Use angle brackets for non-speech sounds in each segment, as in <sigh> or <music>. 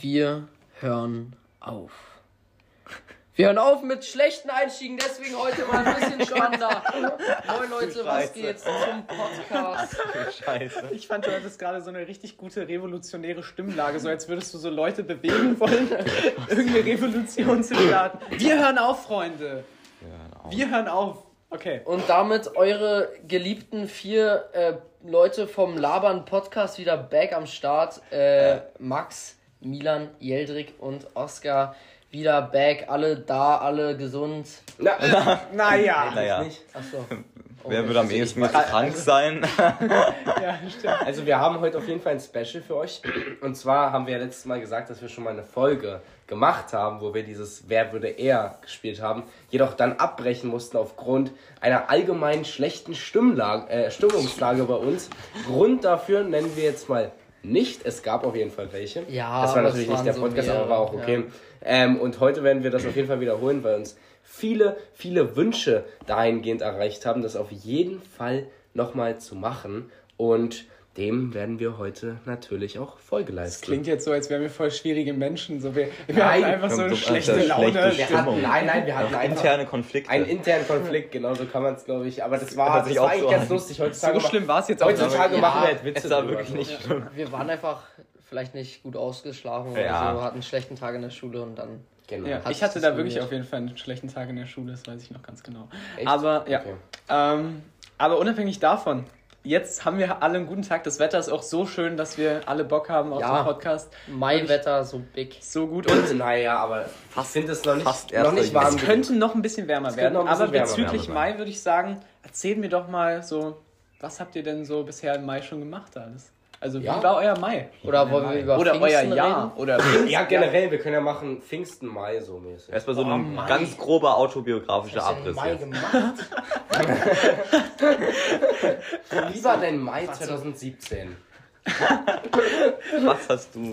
Wir hören auf. Wir hören auf mit schlechten Einstiegen, deswegen heute mal ein bisschen <laughs> spannender. Moin Leute, was geht's zum Podcast? Scheiße. Ich fand, du hattest gerade so eine richtig gute revolutionäre Stimmlage, so als würdest du so Leute bewegen wollen, <laughs> irgendeine Revolution zu starten. Wir hören auf, Freunde. Wir hören auf. Okay. Und damit eure geliebten vier äh, Leute vom Labern Podcast wieder back am Start. Äh, Max, Milan, Jeldrik und Oskar wieder back. Alle da, alle gesund. Na, Naja. Naja, Achso. wer würde am ehesten jetzt krank sein? <laughs> Ja, stimmt. also wir haben heute auf jeden Fall ein Special für euch. Und zwar haben wir ja letztes Mal gesagt, dass wir schon mal eine Folge gemacht haben, wo wir dieses Wer würde er gespielt haben, jedoch dann abbrechen mussten aufgrund einer allgemein schlechten Stimmlage, äh, Stimmungslage bei uns. Grund dafür nennen wir jetzt mal nicht. Es gab auf jeden Fall welche. Ja, das war natürlich es nicht der waren so Podcast, aber war auch okay. Ähm, und heute werden wir das auf jeden Fall wiederholen, weil uns viele, viele Wünsche dahingehend erreicht haben, das auf jeden Fall nochmal zu machen. Und dem werden wir heute natürlich auch Folge leisten. Klingt jetzt so, als wären wir voll schwierige Menschen. So, wir wir Nein, hatten einfach so eine schlechte Alter, Laune. schlechte wir hatten, nein, nein, wir hatten einfach Interne Konflikte. einen internen Konflikt, genau so kann man es, glaube ich. Aber das war, das war eigentlich so ganz an. lustig. <laughs> Heutzutage, So schlimm war es jetzt auch heutzutage Ja, machen wir halt Witze es war wirklich nicht schlimm. Wir waren einfach vielleicht nicht gut ausgeschlafen Ja. oder so, hatten einen schlechten Tag in der Schule und dann. Genau. Ja, ich hatte da das wirklich auf jeden Fall einen schlechten Tag in der Schule, das weiß ich noch ganz genau. Echt? Aber ja. Okay. Ähm, aber unabhängig davon, jetzt haben wir alle einen guten Tag. Das Wetter ist auch so schön, dass wir alle Bock haben auf Ja. den Podcast. Maiwetter so big. So gut. Und Naja, aber ich finde es noch nicht, fast noch nicht warm. es könnte noch ein bisschen wärmer werden. bisschen aber wärmer bezüglich werden. Mai würde ich sagen, erzählt mir doch mal so, was habt ihr denn so bisher im Mai schon gemacht alles? Also wie Ja. war euer Mai? Oder wollen wir über Oder euer Jahr? reden? Oder Ja, generell, wir können ja machen Pfingsten, Mai so mäßig. Erstmal so Oh, ein Mai. ganz grober autobiografischer Abriss Mai jetzt. gemacht? <laughs> Wie war dein Mai 2017? Was hast du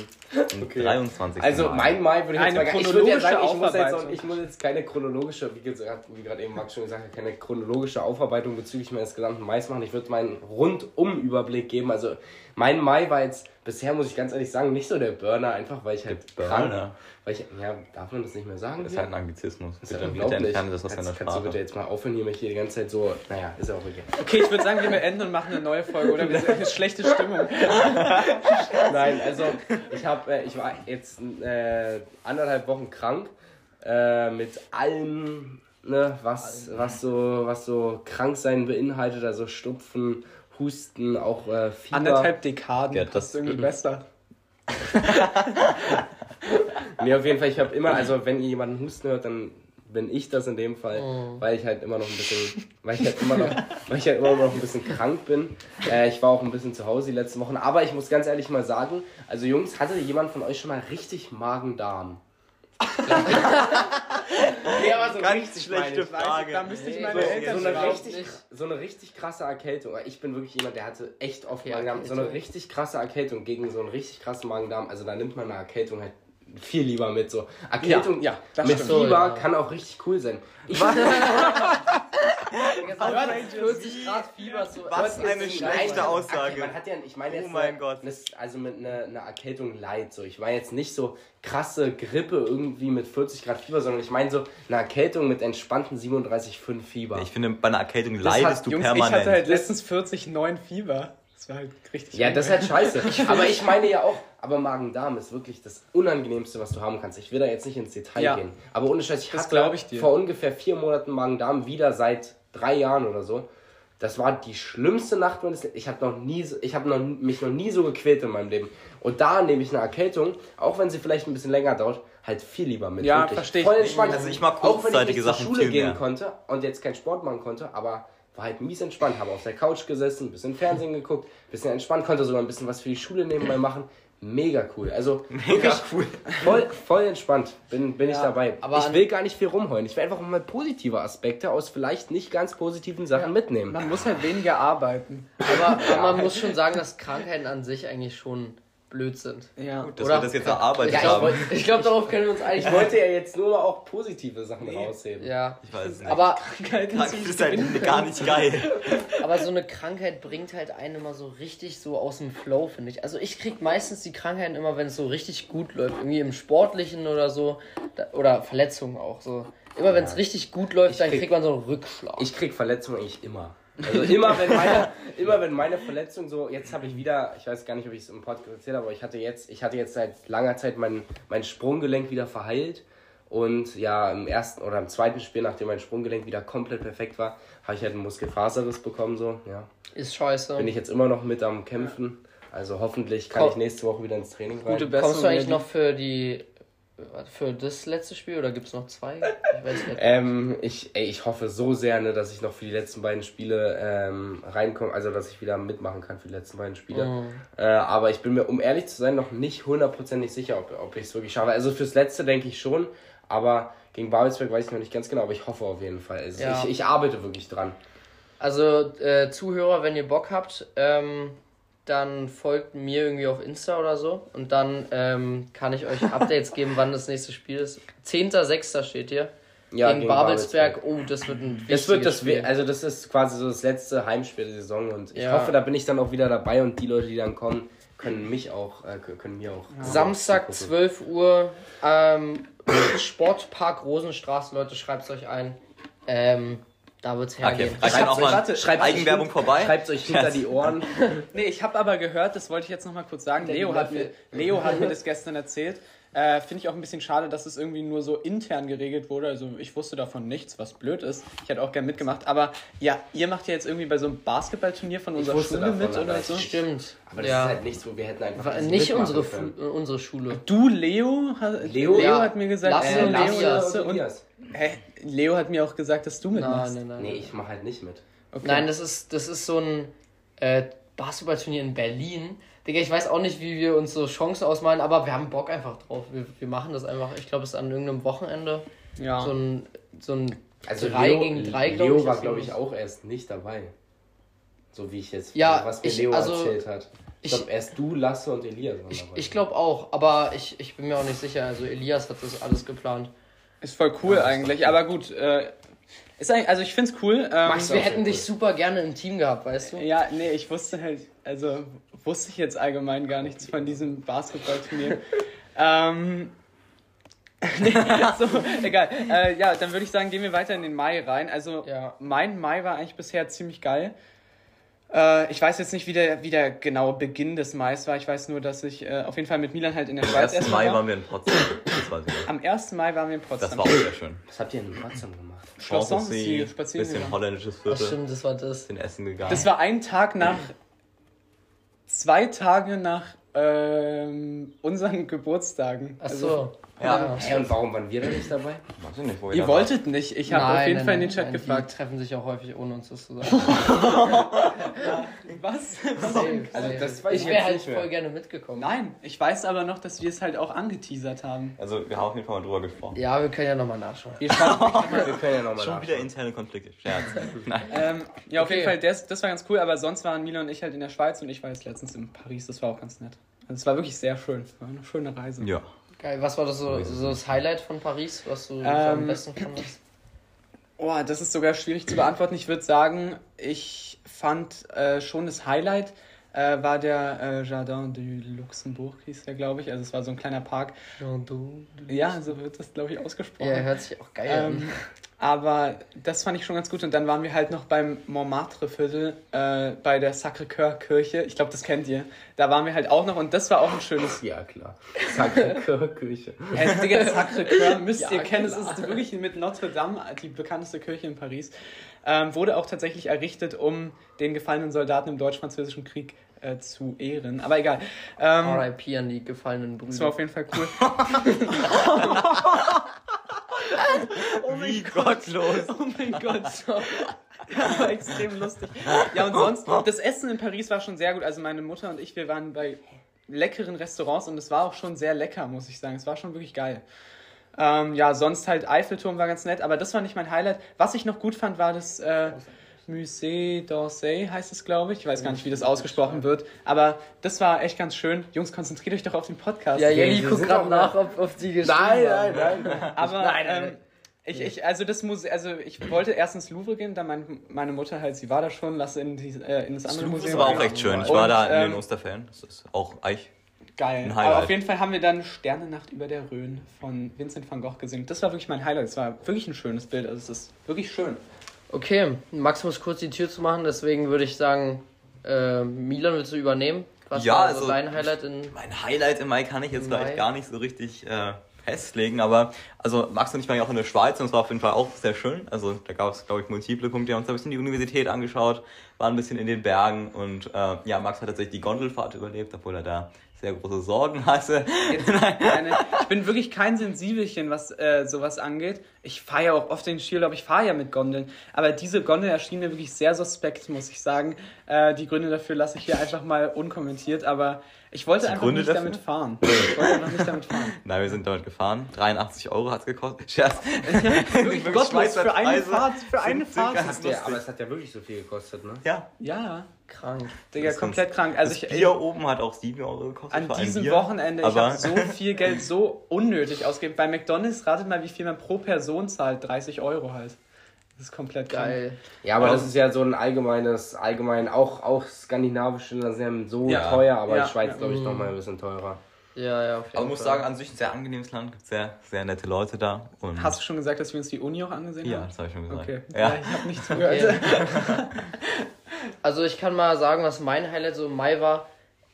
am 23. Also mein Mai würde ich jetzt Eine mal ich würde ja sagen, ich muss, jetzt auch, ich muss jetzt keine chronologische, wie gesagt, wie gerade eben Max schon gesagt hat, keine chronologische Aufarbeitung bezüglich meines gesamten Mais machen. Ich würde meinen Rundum-Überblick geben. Also mein Mai war jetzt bisher, muss ich ganz ehrlich sagen, nicht so der Burner, einfach weil ich halt krank, Burner? weil ich, ja, darf man das nicht mehr sagen? Das ist hier? halt ein Anglizismus. Das ist ja Bitte, bitte unglaublich. entferne das aus kannst, deiner kannst du bitte Sprache. jetzt mal aufhören, hier mich hier die ganze Zeit so, naja, ist ja auch okay. Okay, ich würde sagen, wir beenden und machen eine neue Folge. Oder wir sind eine schlechte Stimmung. <laughs> Nein, also ich habe, äh, ich war jetzt äh, anderthalb Wochen krank äh, mit allem, ne, was, was so, was so Kranksein beinhaltet, also Stupfen, Husten, auch äh, Fieber. Anderthalb Dekaden. Ja, das ist irgendwie besser. <laughs> Nee, auf jeden Fall, ich habe immer, also wenn ihr jemanden husten hört, dann bin ich das in dem Fall, weil ich halt immer noch ein bisschen, weil ich halt immer noch, weil ich halt immer noch ein bisschen krank bin. Äh, ich war auch ein bisschen zu Hause die letzten Wochen, aber ich muss ganz ehrlich mal sagen, also Jungs, hatte jemand von euch schon mal richtig Magen-Darm? Nee, aber so Ganz richtig schlechte. Frage. Da müsste ich meine so- Eltern so eine, richtig, so eine richtig krasse Erkältung. Ich bin wirklich jemand, der hatte echt oft Okay, Magen-Darm. So eine Erkältung. richtig krasse Erkältung gegen so einen richtig krassen Magen-Darm. Also da nimmt man eine Erkältung halt viel lieber mit. So Erkältung Ja, ja, das mit stimmt. Fieber So, ja. kann auch richtig cool sein. <laughs> Ich 40 Grad Fieber. So, Was eine schlechte nicht. Aussage. Man hat ja, ich meine Oh jetzt, mein eine, Gott. eine- also mit einer eine Erkältung light. So, ich meine jetzt nicht so krasse Grippe irgendwie mit 40 Grad Fieber, sondern ich meine so eine Erkältung mit entspannten 37,5 Fieber. Ich finde, bei einer Erkältung leidest du Jungs, permanent. ich hatte halt letztens 40,9 Fieber. Das war halt richtig. Ja, das ist halt scheiße. <laughs> Aber ich meine ja auch, aber Magen-Darm ist wirklich das Unangenehmste, was du haben kannst. Ich will da jetzt nicht ins Detail Ja. gehen. Aber ohne Scheiß, ich Das hatte ich dir. vor ungefähr vier Monaten Magen-Darm wieder seit drei Jahren oder so. Das war die schlimmste Nacht meines Lebens. Ich habe noch nie, so- ich habe noch, mich noch nie so gequält in meinem Leben. Und da nehme ich eine Erkältung, auch wenn sie vielleicht ein bisschen länger dauert, halt viel lieber mit. Ja, wirklich. versteh ich. Voll entspannt. Also ich mag auch wenn ich nicht zur Sachen Schule viel gehen mehr. konnte und jetzt keinen Sport machen konnte, aber war halt mies entspannt. Habe auf der Couch gesessen, ein bisschen Fernsehen geguckt, ein bisschen entspannt, konnte sogar ein bisschen was für die Schule nebenbei machen. Mega cool. Also Mega <laughs> cool. voll, voll entspannt. Bin, bin ich Ja, dabei. aber ich will gar nicht viel rumheulen. Ich will einfach mal positive Aspekte aus vielleicht nicht ganz positiven Sachen mitnehmen. Man muss halt weniger arbeiten. Aber, aber man muss schon sagen, dass Krankheiten an sich eigentlich schon blöd sind. Ja. Dass Oder- wir das jetzt erarbeitet Ja, ich haben. wollt- ich glaube, darauf können wir uns einig Ich wollte ja jetzt nur auch positive Sachen rausheben. Ja. Ich weiß es nicht. Aber, <laughs> Krankheiten das ist halt gar nicht geil. <laughs> aber so eine Krankheit bringt halt einen immer so richtig so aus dem Flow, finde ich. Also ich krieg meistens die Krankheiten immer, wenn es so richtig gut läuft. Irgendwie im Sportlichen oder so. Oder Verletzungen auch so. Immer wenn es richtig gut läuft, Ich dann krieg- kriegt man so einen Rückschlag. Ich krieg Verletzungen eigentlich immer. Also immer wenn meine, <laughs> immer wenn meine Verletzung so, jetzt habe ich wieder, ich weiß gar nicht, ob ich es im Podcast erzählt habe, aber ich hatte jetzt, ich hatte jetzt seit langer Zeit mein, mein Sprunggelenk wieder verheilt. Und ja, im ersten oder im zweiten Spiel, nachdem mein Sprunggelenk wieder komplett perfekt war, habe ich halt einen Muskelfaserriss bekommen. So, ja. Ist scheiße. Bin ich jetzt immer noch mit am Kämpfen. Also hoffentlich kann Komm. ich nächste Woche wieder ins Training rein. Gute Besserung. Kommst du eigentlich noch für die. Für das letzte Spiel oder gibt es noch zwei? Ich weiß nicht. Ähm, ich, ey, ich hoffe so sehr, ne, dass ich noch für die letzten beiden Spiele ähm, reinkomme, also dass ich wieder mitmachen kann für die letzten beiden Spiele. Mhm. Äh, aber ich bin mir, um ehrlich zu sein, noch nicht hundertprozentig sicher, ob, ob ich es wirklich schaffe. Also fürs letzte denke ich schon, aber gegen Babelsberg weiß ich noch nicht ganz genau, aber ich hoffe auf jeden Fall. Also Ja. ich, ich arbeite wirklich dran. Also, äh, Zuhörer, wenn ihr Bock habt, ähm, dann folgt mir irgendwie auf Insta oder so. Und dann ähm, kann ich euch Updates geben, wann das nächste Spiel ist. 10.06. steht hier. Ja, gegen, Babelsberg. Oh, das wird ein Das wird das, Spiel. also das ist quasi so das letzte Heimspiel der Saison und ich Ja. hoffe, da bin ich dann auch wieder dabei und die Leute, die dann kommen, können mich auch, äh, können mir auch. Samstag, zugucken. 12 Uhr, ähm, <coughs> Sportpark Rosenstraße, Leute, schreibt's euch ein. Ähm, da wird's Okay, hergehen. reicht dann auch mal warte, Schreibt Eigenwerbung vorbei. Schreibt euch hinter die Ohren. <laughs> Nee, ich habe aber gehört, das wollte ich jetzt nochmal kurz sagen. Der Leo hat, mir. Leo hat mir das gestern erzählt. Äh, Finde ich auch ein bisschen schade, dass es irgendwie nur so intern geregelt wurde. Also ich wusste davon nichts, was blöd ist. Ich hätte auch gern mitgemacht. Aber ja, ihr macht ja jetzt irgendwie bei so einem Basketballturnier von unserer Schule davon, mit oder so. Stimmt. Aber das ja. ist halt nichts, wo wir hätten einfach. Nicht unsere, unsere Schule. Du, Leo, hat, Leo? Leo Ja. hat mir gesagt, Lasse äh, und Leo. Lasse und, Elias. Hä, Leo hat mir auch gesagt, dass du mitmachst. Nein, nein, nein. Nee, ich mache halt nicht mit. Okay. Nein, das ist, das ist so ein äh, Basketballturnier in Berlin. Digga, ich weiß auch nicht, wie wir uns so Chancen ausmalen, aber wir haben Bock einfach drauf. Wir, wir machen das einfach. Ich glaube, es ist an irgendeinem Wochenende. ja. So ein, so ein Also drei Leo, gegen drei, glaub Leo ich, war, ist glaube ich, auch erst nicht dabei. So wie ich jetzt, Ja, was mir ich- Leo also, erzählt hat. Ich ich- glaube, erst du, Lasse und Elias waren Ich, dabei. ich glaube auch, aber ich, ich bin mir auch nicht sicher. Also Elias hat das alles geplant. Ist voll cool eigentlich, aber gut. Äh, ist eigentlich, also ich find's cool. Ähm, Max, Wir hätten sehr dich super gerne im Team gehabt, weißt du? Ja, nee, ich wusste halt, also wusste ich jetzt allgemein gar nichts von diesem Basketballturnier. <laughs> ähm, <laughs> nee, so, egal. Äh, ja, dann würde ich sagen, gehen wir weiter in den Mai rein. Also Ja. mein Mai war eigentlich bisher ziemlich geil. Äh, ich weiß jetzt nicht, wie der, wie der genaue Beginn des Mais war. Ich weiß nur, dass ich äh, auf jeden Fall mit Milan halt in der Am Schweiz 1. erstmal Mai war. waren wir in Potsdam. Das weiß ich. Am 1. Mai waren wir in Potsdam. Das war auch sehr schön. Was habt ihr in Potsdam gemacht? Schloss Sanssouci, Sanssouci, spazieren bisschen gegangen. holländisches Ach, Viertel, stimmt, das war das. bisschen essen gegangen. Das war ein Tag nach. Zwei Tage nach ähm, unseren Geburtstagen. Ach Also, so. Ja. Hä, und warum waren wir da nicht dabei? Weiß ich nicht, wo Ihr da wolltet nicht. Ich habe auf jeden nein, Fall in den Chat nein, gefragt. Die treffen sich auch häufig, ohne uns das zu sagen. <laughs> Was? <laughs> Also das weiß ich ich wäre jetzt halt nicht mehr. voll gerne mitgekommen. Nein, ich weiß aber noch, dass wir es halt auch angeteasert haben. war. Also, wir haben auf jeden Fall mal drüber gesprochen. Ja, wir können ja nochmal nachschauen. Wir schauen, <laughs> Wir können ja nochmal Schon wieder interne Konflikte. Scherz. Nein. ähm, ja, auf Okay. jeden Fall, das, das war ganz cool, aber sonst waren Milan und ich halt in der Schweiz und ich war jetzt letztens in Paris. Das war auch ganz nett. Also es war wirklich sehr schön. War eine schöne Reise. Ja. Geil, was war das so, so das Highlight von Paris, was du so Ähm, am besten fandest? Oh, das ist sogar schwierig zu beantworten. Ich würde sagen, ich fand äh, schon das Highlight äh, war der äh, Jardin du Luxembourg, hieß der, glaube ich. Also es war so ein kleiner Park. Ja, so wird das, glaube ich, ausgesprochen. Ja, hört sich auch geil an. Aber das fand ich schon ganz gut. Und dann waren wir halt noch beim Montmartre-Viertel äh, bei der Sacré-Cœur-Kirche. Ich glaube, das kennt ihr. Da waren wir halt auch noch und das war auch ein schönes. Ja, klar. Sacré-Cœur-Küche. <laughs> Äh, Digga, Sacré-Cœur müsst Ja, ihr kennen. Es klar. ist wirklich mit Notre Dame die bekannteste Kirche in Paris. Ähm, wurde auch tatsächlich errichtet, um den gefallenen Soldaten im Deutsch-Französischen Krieg äh, zu ehren. Aber egal. Ähm, RIP an die gefallenen das war Brüder. auf jeden Fall cool. <laughs> <laughs> Wie gottlos. Oh mein Gott. Das war extrem lustig. Ja, und sonst, das Essen in Paris war schon sehr gut. Also meine Mutter und ich, wir waren bei leckeren Restaurants und es war auch schon sehr lecker, muss ich sagen. Es war schon wirklich geil. Ähm, ja, sonst halt Eiffelturm war ganz nett, aber das war nicht mein Highlight. Was ich noch gut fand, war das äh, Musée d'Orsay, heißt es, glaube ich. Ich weiß gar nicht, wie das ausgesprochen wird, aber das war echt ganz schön. Jungs, konzentriert euch doch auf den Podcast. Ja, Jenny wir guckt gerade nach, ob, ob die geschrieben Nein, nein, nein. aber Nein, nein, ähm. Ich, ich, also das Museum, also ich wollte erst ins Louvre gehen, dann mein, meine Mutter halt, sie war da schon, lass in, die, äh, in das andere Das Museum. war auch echt schön. Ich war Und, da in ähm, den Osterferien. Das ist auch eigentlich. Geil. Ein Aber auf jeden Fall haben wir dann Sternennacht über der Rhön von Vincent van Gogh gesehen. Das war wirklich mein Highlight. Es war wirklich ein schönes Bild. Also es ist wirklich schön. Okay, Max muss kurz die Tür zu machen, deswegen würde ich sagen, äh, Milan willst du übernehmen? Was Ja, war also- dein Highlight in. Mein Highlight im Mai kann ich jetzt vielleicht gar nicht so richtig äh, festlegen, aber also Max und ich waren ja auch in der Schweiz und es war auf jeden Fall auch sehr schön. Also da gab es, glaube ich, multiple Punkte. Wir haben uns da ein bisschen die Universität angeschaut, waren ein bisschen in den Bergen und äh, ja, Max hat tatsächlich die Gondelfahrt überlebt, obwohl er da sehr große Sorgen <laughs> hatte. Keine, ich bin wirklich kein Sensibelchen, was äh, sowas angeht. Ich fahre ja auch oft den Skiurlaub, ich fahre ja mit Gondeln. Aber diese Gondel erschien mir wirklich sehr suspekt, muss ich sagen. Äh, die Gründe dafür lasse ich hier einfach mal unkommentiert, aber ich wollte Die einfach Gründe nicht dafür? damit fahren. Ich wollte einfach nicht damit fahren. <laughs> Nein, wir sind damit gefahren. 83 Euro hat es gekostet. <laughs> Scherz. <laughs> Wirklich gottlos, für eine Preise Fahrt, für eine Fahrt. Der, aber es hat ja wirklich so viel gekostet, ne? Ja. Ja, Krank. Digga, komplett krank. Also das ich, Bier oben hat auch 7 Euro gekostet. An diesem Bier. Wochenende, ich habe so viel Geld so unnötig ausgegeben. Bei McDonalds ratet mal, wie viel man pro Person zahlt. 30 Euro halt. Das ist komplett krank. Geil. Ja, aber Ja. das ist ja so ein allgemeines, allgemein, auch, auch skandinavische Länder sind ja so Ja. teuer, aber Ja, die Schweiz, ja. glaube ich, Mhm. nochmal ein bisschen teurer. Ja, ja, auf jeden Aber ich muss sagen, an sich ein sehr angenehmes Land, gibt sehr, sehr nette Leute da. Und Hast du schon gesagt, dass wir uns die Uni auch angesehen ja, haben? das habe ich schon gesagt. Okay. Ja. Ja, ich habe nicht zugehört. <laughs> Okay. Also ich kann mal sagen, was mein Highlight so im Mai war.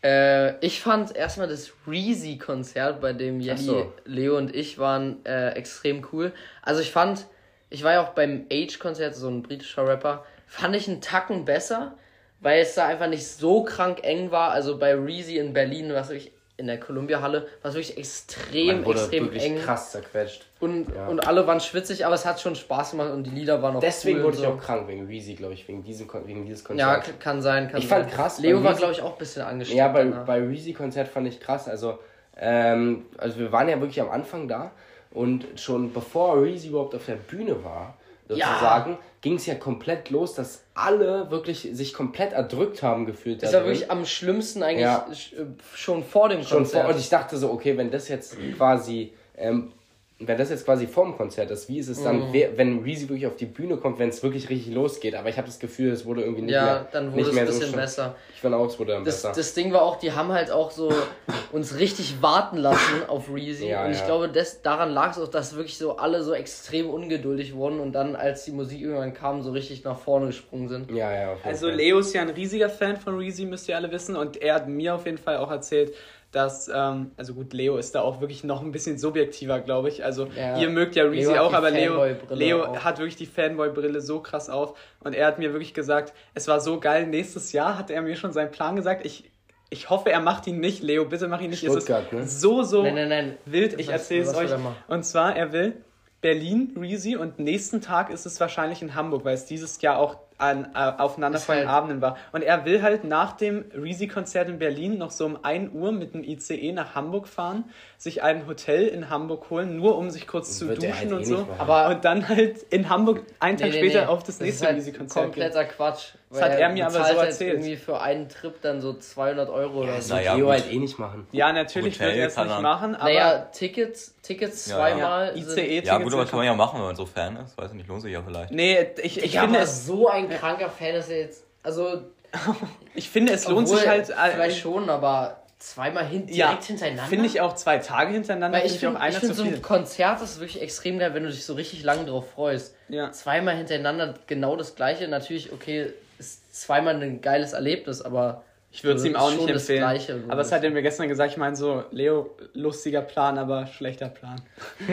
Äh, ich fand erstmal das Reezy-Konzert, bei dem Jenny, so. Leo und ich waren, äh, extrem cool. Also ich fand, ich war ja auch beim Age-Konzert, so ein britischer Rapper, fand ich einen Tacken besser, weil es da einfach nicht so krank eng war. Also bei Reezy in Berlin, was wirklich in der Columbia-Halle, war es wirklich extrem, Man wurde extrem wirklich eng. krass zerquetscht. Und, Ja. und alle waren schwitzig, aber es hat schon Spaß gemacht und die Lieder waren auch Deswegen cool wurde ich so. auch krank, wegen Weezy, glaube ich, wegen, diesem, wegen dieses Ja, Konzerts. k- kann sein, kann Ich sein. fand krass, Leo war, glaube ich, auch ein bisschen angesteckt. Ja, bei, danach. bei Reezy-Konzert fand ich krass. Also, ähm, also wir waren ja wirklich am Anfang da und schon bevor Reezy überhaupt auf der Bühne war, sozusagen, ging es ja komplett los, dass alle wirklich sich komplett erdrückt haben gefühlt. Das da war drin. wirklich am schlimmsten eigentlich Ja. äh, schon vor dem schon Konzert. vor, und ich dachte so, okay, wenn das jetzt quasi, ähm, wenn das jetzt quasi vorm Konzert ist, wie ist es Mhm. dann, wer, wenn Reezy wirklich auf die Bühne kommt, wenn es wirklich richtig losgeht? Aber ich habe das Gefühl, es wurde irgendwie nicht ja, mehr, dann wurde nicht es ein mehr so bisschen schlimm. besser. Ich fand auch, es wurde dann Das, besser. das Ding war auch, die haben halt auch so <laughs> uns richtig warten lassen auf Reezy. Ja, und ich ja. glaube, das, daran lag es auch, dass wirklich so alle so extrem ungeduldig wurden und dann, als die Musik irgendwann kam, so richtig nach vorne gesprungen sind. ja, ja, auf jeden Also Fall. Leo ist ja ein riesiger Fan von Reezy, müsst ihr alle wissen. Und er hat mir auf jeden Fall auch erzählt, dass, ähm, also gut, Leo ist da auch wirklich noch ein bisschen subjektiver, glaube ich. Also Ja. ihr mögt ja Reezy auch, aber Leo, Leo auf. hat wirklich die Fanboy-Brille so krass auf. Und er hat mir wirklich gesagt, es war so geil, nächstes Jahr hat er mir schon seinen Plan gesagt. Ich, ich hoffe, er macht ihn nicht. Leo, bitte mach ihn nicht. Stuttgart, es ne? ist so, so Nein, nein, nein. wild. Ich erzähle es euch. Und zwar, er will Berlin, Reezy, und nächsten Tag ist es wahrscheinlich in Hamburg, weil es dieses Jahr auch an äh, aufeinanderfolgenden halt- Abenden war. Und er will halt nach dem Reezy-Konzert in Berlin noch so um 1 Uhr mit dem ICE nach Hamburg fahren, sich ein Hotel in Hamburg holen, nur um sich kurz zu Wird er duschen halt eh und nicht so. Aber Und dann halt in Hamburg einen Tag Nee, nee, später nee. auf das Das nächste halt Reezy-Konzert gehen. kompletter Quatsch. Das hat er mir aber so halt erzählt. irgendwie für einen Trip dann so 200 Euro oder so. Das Naja, gut. halt eh nicht machen. Ja, natürlich Hotel wird er es nicht machen, aber Naja, Tickets, Tickets Ja, zweimal. ja, ICE-Tickets Ja, gut, aber kann man ja machen, wenn man so Fan ist. Weiß ich nicht, lohnt sich ja vielleicht. Nee, ich, ich, Ich finde es, so ein kranker Fan ist er jetzt. Also, <laughs> ich finde, es lohnt sich halt. äh, Vielleicht schon, aber zweimal hin, direkt ja, hintereinander. Finde ich auch zwei Tage hintereinander, Weil ich finde einer ich find, so ein Konzert ist wirklich extrem geil, wenn du dich so richtig lange drauf freust. Ja. Zweimal hintereinander genau das gleiche. Natürlich, okay, ist zweimal ein geiles Erlebnis, aber Ich würde es ihm auch nicht das empfehlen. Gleiche, aber es hat er mir gestern gesagt, ich meine so, Leo, lustiger Plan, aber schlechter Plan.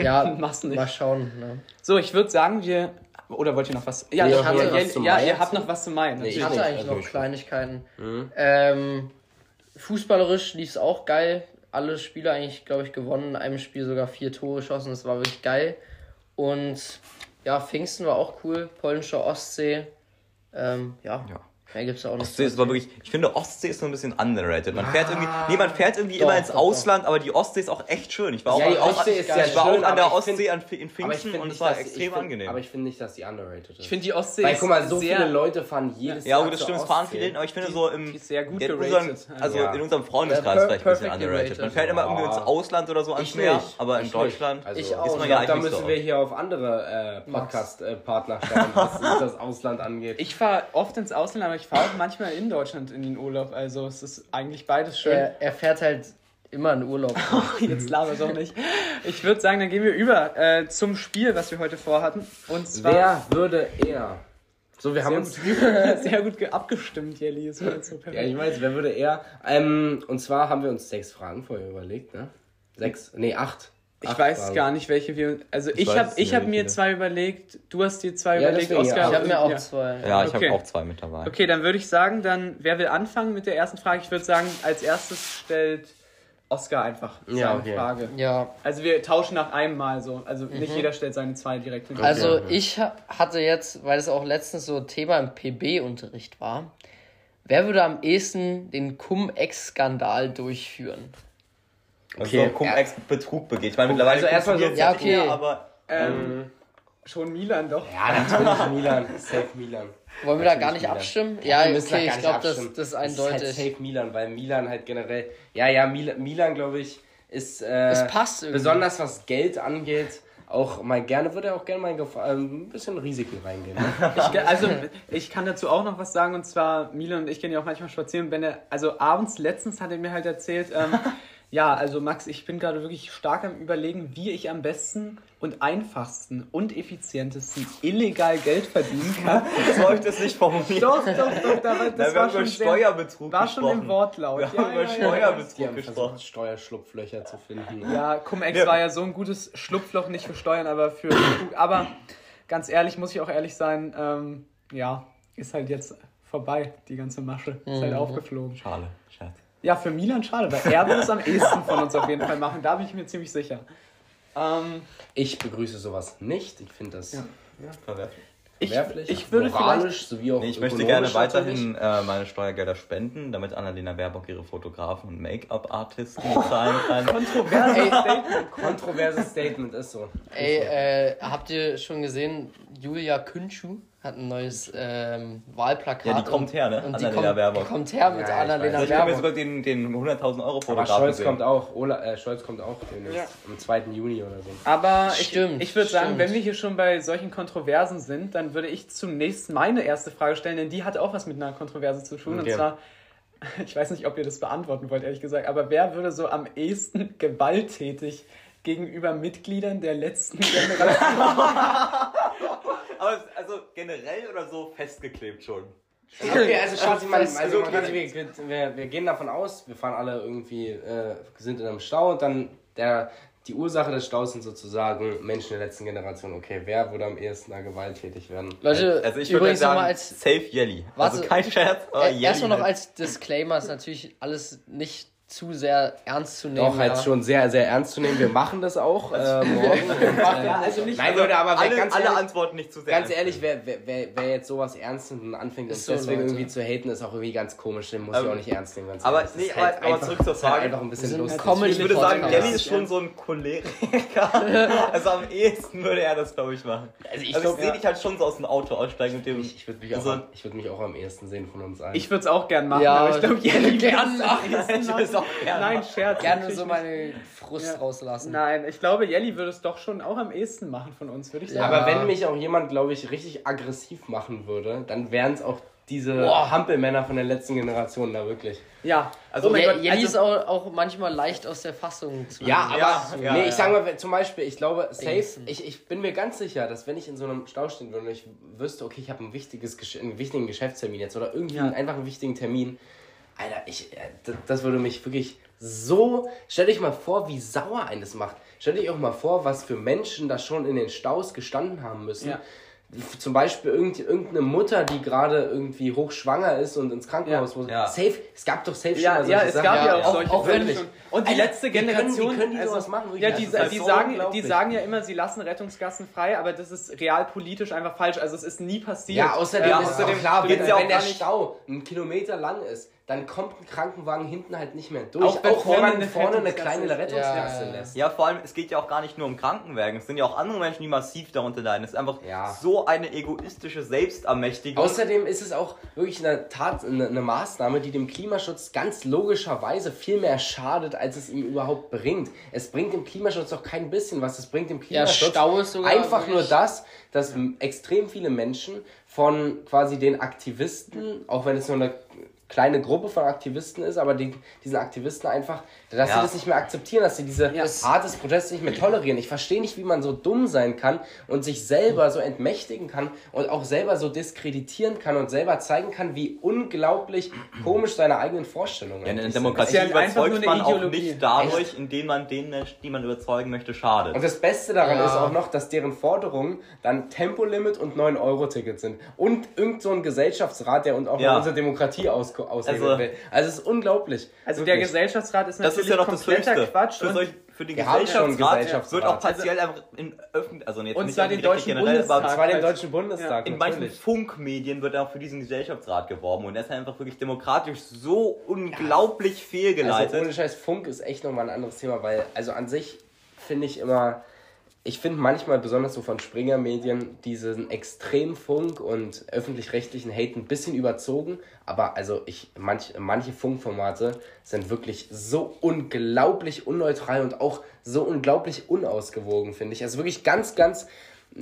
ja, <laughs> Mach's nicht. mal schauen. Ne? So, ich würde sagen, wir. Oder wollt ihr noch was? Ja, hat hatte, ja, was ja Mai ihr habt noch was zu meinen. Nee, Ich hatte nicht, eigentlich also noch Kleinigkeiten. Mhm. Ähm, fußballerisch lief es auch geil. Alle Spiele eigentlich, glaube ich, gewonnen. In einem Spiel sogar vier Tore geschossen. Das war wirklich geil. Und ja, Pfingsten war auch cool. Polnische Ostsee. Ähm, ja. Ja. Mehr gibt's auch nicht. Ostsee ist aber wirklich, ich finde Ostsee ist so ein bisschen underrated. Man fährt irgendwie, nee, man fährt irgendwie Doch, immer ins doch, doch. Ausland, aber die Ostsee ist auch echt schön. Ich war auch, Ja, die auch, Ostsee ist ich sehr war schön, auch an der Ostsee find- an, in Pfingsten und es war extrem find- angenehm. Aber ich finde nicht, dass die underrated ist. Ich finde die Ostsee Weil ist guck mal, so sehr, viele Leute fahren jedes ja, Jahr gut, das stimmt, es fahren viele aber ich finde so im, die sehr gut in unserem, geratet. also Ja. in unserem Freundeskreis Ja, vielleicht ein bisschen underrated. Man gerated. fährt immer irgendwie Ja. ins Ausland oder so ans Meer, aber in Deutschland. Also, ist Ich man glaube, ja da eigentlich müssen so. wir hier auf andere äh, Podcast-Partner schauen, was das Ausland angeht. Ich fahre oft ins Ausland, aber ich fahre auch manchmal in Deutschland in den Urlaub. Also es ist eigentlich beides schön. Er, er fährt halt immer in Urlaub. <laughs> Jetzt laber doch nicht. Ich würde sagen, dann gehen wir über äh, zum Spiel, was wir heute vorhatten. Und zwar Wer würde eher? So, wir haben uns. sehr, <laughs> sehr gut ge- abgestimmt, Jelly. So Ja, ich weiß, wer würde eher? Ähm, und zwar haben wir uns sechs Fragen vorher überlegt, ne? Sechs, nee, acht. Ich weiß Fragen. gar nicht, welche wir. Also ich weiß habe ich hab mir zwei überlegt, du hast dir zwei Ja, überlegt, deswegen, Oscar. ja. Ich habe mir auch Ja. zwei. Ja, ich Okay. habe auch zwei mit dabei. Okay, dann würde ich sagen, dann wer will anfangen mit der ersten Frage? Ich würde sagen, als erstes stellt Oscar einfach seine Ja, okay. Frage. Ja, Also wir tauschen nach einem Mal so. Also nicht jeder stellt seine zwei direkt hin. also Okay. ich ha- hatte jetzt, weil es auch letztens so Thema im PB-Unterricht war, wer würde am ehesten den Cum-Ex-Skandal durchführen? Also Okay. so Cum-Ex-Betrug begeht. Ich meine, mittlerweile Also erstmal so- Ja, okay. mehr, aber ähm, schon Milan doch. Ja, natürlich <laughs> Milan. Safe Milan. Wollen wir da gar nicht Milan. abstimmen? Ja, da okay, ich glaube, das, das ist Ist halt eindeutig. safe Milan, weil Milan halt generell. Ja, ja, Milan, Milan glaube ich, ist. Äh, Es passt irgendwie. Besonders was Geld angeht. Auch mal gerne, würde er auch gerne mal in Gefahr, äh, ein bisschen Risiken reingehen. Ne? <laughs> Ich, also ich kann dazu auch noch was sagen und zwar Milan und ich gehen ja auch manchmal spazieren. Wenn er, also abends letztens hat er mir halt erzählt, ähm, <laughs> ja, also Max, ich bin gerade wirklich stark am überlegen, wie ich am besten und einfachsten und effizientesten illegal Geld verdienen <laughs> kann. so habe ich das nicht formuliert. doch, doch, doch, da das wir war haben schon über sehr, Steuerbetrug war schon gesprochen. im Wortlaut. Wir haben über Die Steuerbetrug haben gesprochen. versucht, Steuerschlupflöcher zu finden. Ja, Cum-Ex Ja. war ja so ein gutes Schlupfloch, nicht für Steuern, aber für Betrug. Aber ganz ehrlich, muss ich auch ehrlich sein, ähm, ja, ist halt jetzt vorbei, die ganze Masche. Ist halt aufgeflogen. Schade, Scherz. Ja, für Milan schade, weil er wird es am ehesten von uns auf jeden Fall machen. Da bin ich mir ziemlich sicher. Ähm, Ich begrüße sowas nicht. Ich finde das Ja. Verwerflich. ich, ich würde moralisch sowie auch Nee, ich möchte gerne weiterhin äh, meine Steuergelder spenden, damit Annalena Baerbock ihre Fotografen und Make-up-Artisten bezahlen kann. <laughs> Kontroverses Statement. Kontroverses Statement ist so. Ey, äh, habt ihr schon gesehen, Julia Künschu hat ein neues ähm, Wahlplakat. Ja, die kommt her, ne? Und Annalena kommt, Baerbock. Die kommt her mit Ja, ich Annalena Also ich habe mir Baerbock. sogar den, den 100.000 Euro Aber Fotografen Scholz sehen. kommt auch. Ola, äh, Scholz kommt auch demnächst. Ja. Am 2. Juni oder so. Aber ich, Stimmt, ich würde sagen, wenn wir hier schon bei solchen Kontroversen sind, dann würde ich zunächst meine erste Frage stellen, denn die hat auch was mit einer Kontroverse zu tun. Okay. Und zwar, <laughs> ich weiß nicht, ob ihr das beantworten wollt, ehrlich gesagt, aber wer würde so am ehesten <laughs> gewalttätig gegenüber Mitgliedern der letzten Generation. <laughs> Aber also generell oder so festgeklebt schon? Okay, also schaut sich mal, Fest- also man kann sich, wir, wir, wir gehen davon aus, wir fahren alle irgendwie, äh, sind in einem Stau und dann der, die Ursache des Staus sind sozusagen Menschen der letzten Generation. Okay, wer würde am ehesten da gewalttätig werden? Leute, Also ich würde übrigens sagen, nochmal als safe Jelly. Warte, also kein Scherz, Äh. Erstmal noch halt. als Disclaimer ist natürlich alles nicht zu sehr ernst zu nehmen. Doch, halt ja. schon sehr, sehr ernst zu nehmen. Wir machen das auch äh, <laughs> morgen. Und, äh, Ja, also nicht- Nein, Leute, aber alle, ganz alle ehrlich, Antworten nicht zu sehr. Ganz ehrlich, wer, wer, wer, wer jetzt sowas ernst nimmt und anfängt, Ist so, deswegen Leute. irgendwie zu haten, ist auch irgendwie ganz komisch. Den muss Ähm, ich auch nicht ernst nehmen. Ganz aber ehrlich. Nee, ist aber- einfach, zurück zur halt Frage. einfach ein bisschen lustig. Comedy Ich würde sagen, Podcast. Jelly ist schon so ein Choleriker. <laughs> also am ehesten würde er das, glaube ich, machen. Also ich Also ich sehe ja. dich halt schon so aus dem Auto aussteigen mit dem. Ich, ich würde mich, auch Also- würd mich auch am ehesten sehen von uns allen. Ich würde es auch gern machen, Ja, aber ich glaube, Jenny <laughs> gern wird am ehesten Gerne Nein. Scherz. Gerne so meine Frust Ja. rauslassen. Nein, ich glaube, Jelly würde es doch schon auch am ehesten machen von uns, würde ich Ja. sagen. aber wenn mich auch jemand, glaube ich, richtig aggressiv machen würde, dann wären es auch diese Boah. Hampelmänner von der letzten Generation da wirklich. Ja, Also, oh mein Je- Gott, Jelly also- ist auch, auch manchmal leicht aus der Fassung zu Ja, aber Ja, ja, nee, ja. ich sag mal, zum Beispiel, ich glaube, safe, ich, ich bin mir ganz sicher, dass wenn ich in so einem Stau stehen würde und ich wüsste, okay, ich habe ein wichtiges, einen wichtigen Geschäftstermin jetzt oder irgendwie Ja. einen, einfach einen wichtigen Termin, Alter, ich, äh, das, würde mich wirklich so, stell dich mal vor, wie sauer eines macht. Stell dich auch mal vor, was für Menschen da schon in den Staus gestanden haben müssen. Ja. zum Beispiel irgend, irgendeine Mutter, die gerade irgendwie hochschwanger ist und ins Krankenhaus muss. Ja. Safe, es gab doch safe Ja, schon mal ja, es Sachen. gab ja, Ja, auch ja. solche Auch schon. Und die Alter, letzte wie können- wie Generation, können die also, sowas machen? ja, die, halt die, so sagen, die sagen ja immer, sie lassen Rettungsgassen frei, aber das ist realpolitisch einfach falsch. Also es ist nie passiert. Ja, außerdem ist es außerdem klar, wenn, ja wenn der Stau einen Kilometer lang ist, dann kommt ein Krankenwagen hinten halt nicht mehr durch. Auch Auch, wenn man eine vorne eine kleine ist. Rettungsgasse Ja, ja. lässt. Ja, vor allem, es geht ja auch gar nicht nur um Krankenwagen. Es sind ja auch andere Menschen, die massiv darunter leiden. Es ist einfach Ja. so eine egoistische Selbstermächtigung. Außerdem ist es auch wirklich eine Tat, eine, eine Maßnahme, die dem Klimaschutz ganz logischerweise viel mehr schadet, als es ihm überhaupt bringt. Es bringt dem Klimaschutz auch kein bisschen was. Es bringt dem Ja, Klimaschutz Stau ist sogar einfach nur das, dass extrem viele Menschen von quasi den Aktivisten, auch wenn es nur eine kleine Gruppe von Aktivisten ist, aber die, diesen Aktivisten einfach, dass Ja. sie das nicht mehr akzeptieren, dass sie diese Ja. Art des Protests nicht mehr tolerieren. Ich verstehe nicht, wie man so dumm sein kann und sich selber so entmächtigen kann und auch selber so diskreditieren kann und selber zeigen kann, wie unglaublich komisch seine eigenen Vorstellungen Ja, in der sind. Demokratie ist ja einfach nur überzeugt eine man auch Ideologie. nicht dadurch, indem man den Menschen, die man überzeugen möchte, schadet. Und das Beste daran Ja. ist auch noch, dass deren Forderungen dann Tempolimit und 9-Euro-Ticket sind. Und irgend so ein Gesellschaftsrat, der uns auch unsere Demokratie aus aushebeln Also- will. Also es ist unglaublich. Also der Wirklich. Gesellschaftsrat ist das natürlich ist ja noch das Schlimmste. Quatsch. Für, solch, für den Gesellschaftsrat, Gesellschaftsrat. wird auch partiell einfach in öffentlich, also jetzt Und nicht zwar den Deutschen generell, aber Bundestag. Das war den halt. Deutschen Bundestag. in manchen. Funkmedien wird auch für diesen Gesellschaftsrat geworben und er ist einfach wirklich demokratisch so unglaublich fehlgeleitet. Also ohne Scheiß, Funk ist echt nochmal ein anderes Thema, weil, also an sich finde ich immer, ich finde manchmal, besonders so von Springer-Medien, diesen Extremfunk und öffentlich-rechtlichen Hate ein bisschen überzogen, aber also ich, manch, manche Funkformate sind wirklich so unglaublich unneutral und auch so unglaublich unausgewogen, finde ich. Also wirklich ganz, ganz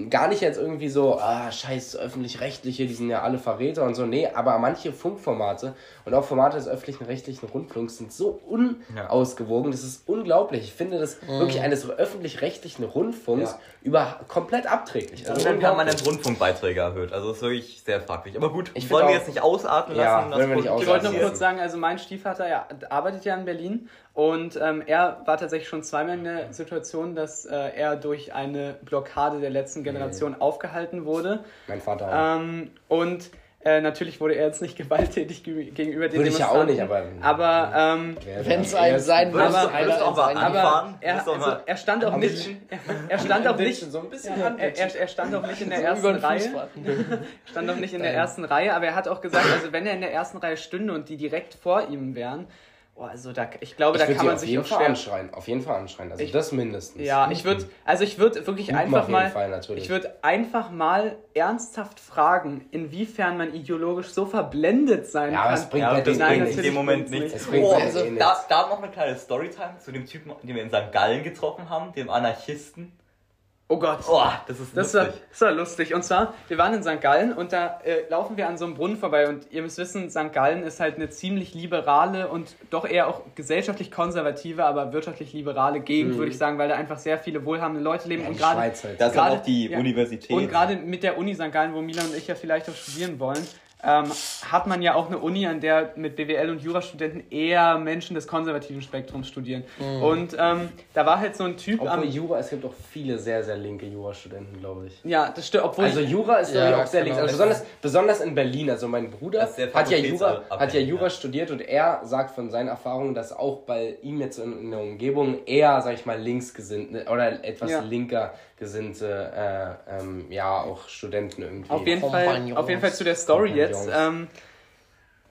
gar nicht jetzt irgendwie so, ah, scheiß öffentlich-rechtliche, die sind ja alle Verräter und so. Nee, aber manche Funkformate und auch Formate des öffentlichen rechtlichen Rundfunks sind so unausgewogen, das ist unglaublich. Ich finde das wirklich eines öffentlich-rechtlichen Rundfunks Ja. über komplett abträglich. Und Also dann unglaublich. permanent Rundfunkbeiträge erhöht. Also das ist wirklich sehr fraglich. Aber gut, Ich wollen wir auch- jetzt nicht ausatmen Ja, lassen? wollen wir nicht Das- Ich wollte noch ausatmen. kurz sagen, also mein Stiefvater ja, arbeitet ja in Berlin und ähm, er war tatsächlich schon zweimal in der Situation, dass äh, er durch eine Blockade der letzten Generation aufgehalten wurde. Mein Vater auch. Ähm, und äh, natürlich wurde er jetzt nicht <laughs> gewalttätig ge gegenüber den Würde ich ja auch nicht, aber- aber ähm, Wenn es einem sein muss, du- würdest auch mal aber er, also, er stand auch nicht, er, er stand auch nicht, so ein bisschen er, er, er stand auch nicht in der So <laughs> ersten Reihe. Fußball. <laughs> stand doch nicht in der ersten Reihe, aber er hat auch gesagt, also wenn er in der ersten Reihe stünde und die direkt vor ihm wären, oh, also da, ich glaube, Ich da kann sie man auf sich jeden auch Fall anschreien. Auf jeden Fall anschreien. Also Ich- das mindestens. Ja, ich würde, also ich würde wirklich Hupen einfach auf jeden mal, Fall, natürlich. ich würde einfach mal ernsthaft fragen, inwiefern man ideologisch so verblendet sein Ja, aber kann. es bringt Ja, bei das Nein, bringt in dem Moment nichts. Es bringt Oh, denen also, eh da, nichts. da noch eine kleine Storytime zu dem Typen, den wir in St. Gallen getroffen haben, dem Anarchisten. Oh Gott. Oh, das ist Das war, lustig. das war lustig. Und zwar, wir waren in St. Gallen und da äh, laufen wir an so einem Brunnen vorbei. Und ihr müsst wissen, St. Gallen ist halt eine ziemlich liberale und doch eher auch gesellschaftlich konservative, aber wirtschaftlich liberale Gegend, würde ich sagen, weil da einfach sehr viele wohlhabende Leute leben. Mhm. Ja, und gerade halt. Da ist gerade- auch die ja. Universität. Und gerade mit der Uni St. Gallen, wo Milan und ich ja vielleicht auch studieren wollen, ähm, hat man ja auch eine Uni, an der mit BWL und Jurastudenten eher Menschen des konservativen Spektrums studieren. Und ähm, da war halt so ein Typ Obwohl am. Jura, es gibt auch viele sehr, sehr linke Jurastudenten, glaube ich. Ja, das stimmt. Obwohl Also Jura ist Ja, auch sehr genau. links. Also besonders, besonders in Berlin. Also mein Bruder hat ja, Jura, hat ja Jura ja. studiert und er sagt von seinen Erfahrungen, dass auch bei ihm jetzt in, in der Umgebung eher, sag ich mal, linksgesinnte oder etwas Ja. linker gesinnte, äh, ähm, ja, auch Studenten irgendwie. Auf jeden, Fall, auf jeden Fall zu der Story jetzt. Ähm,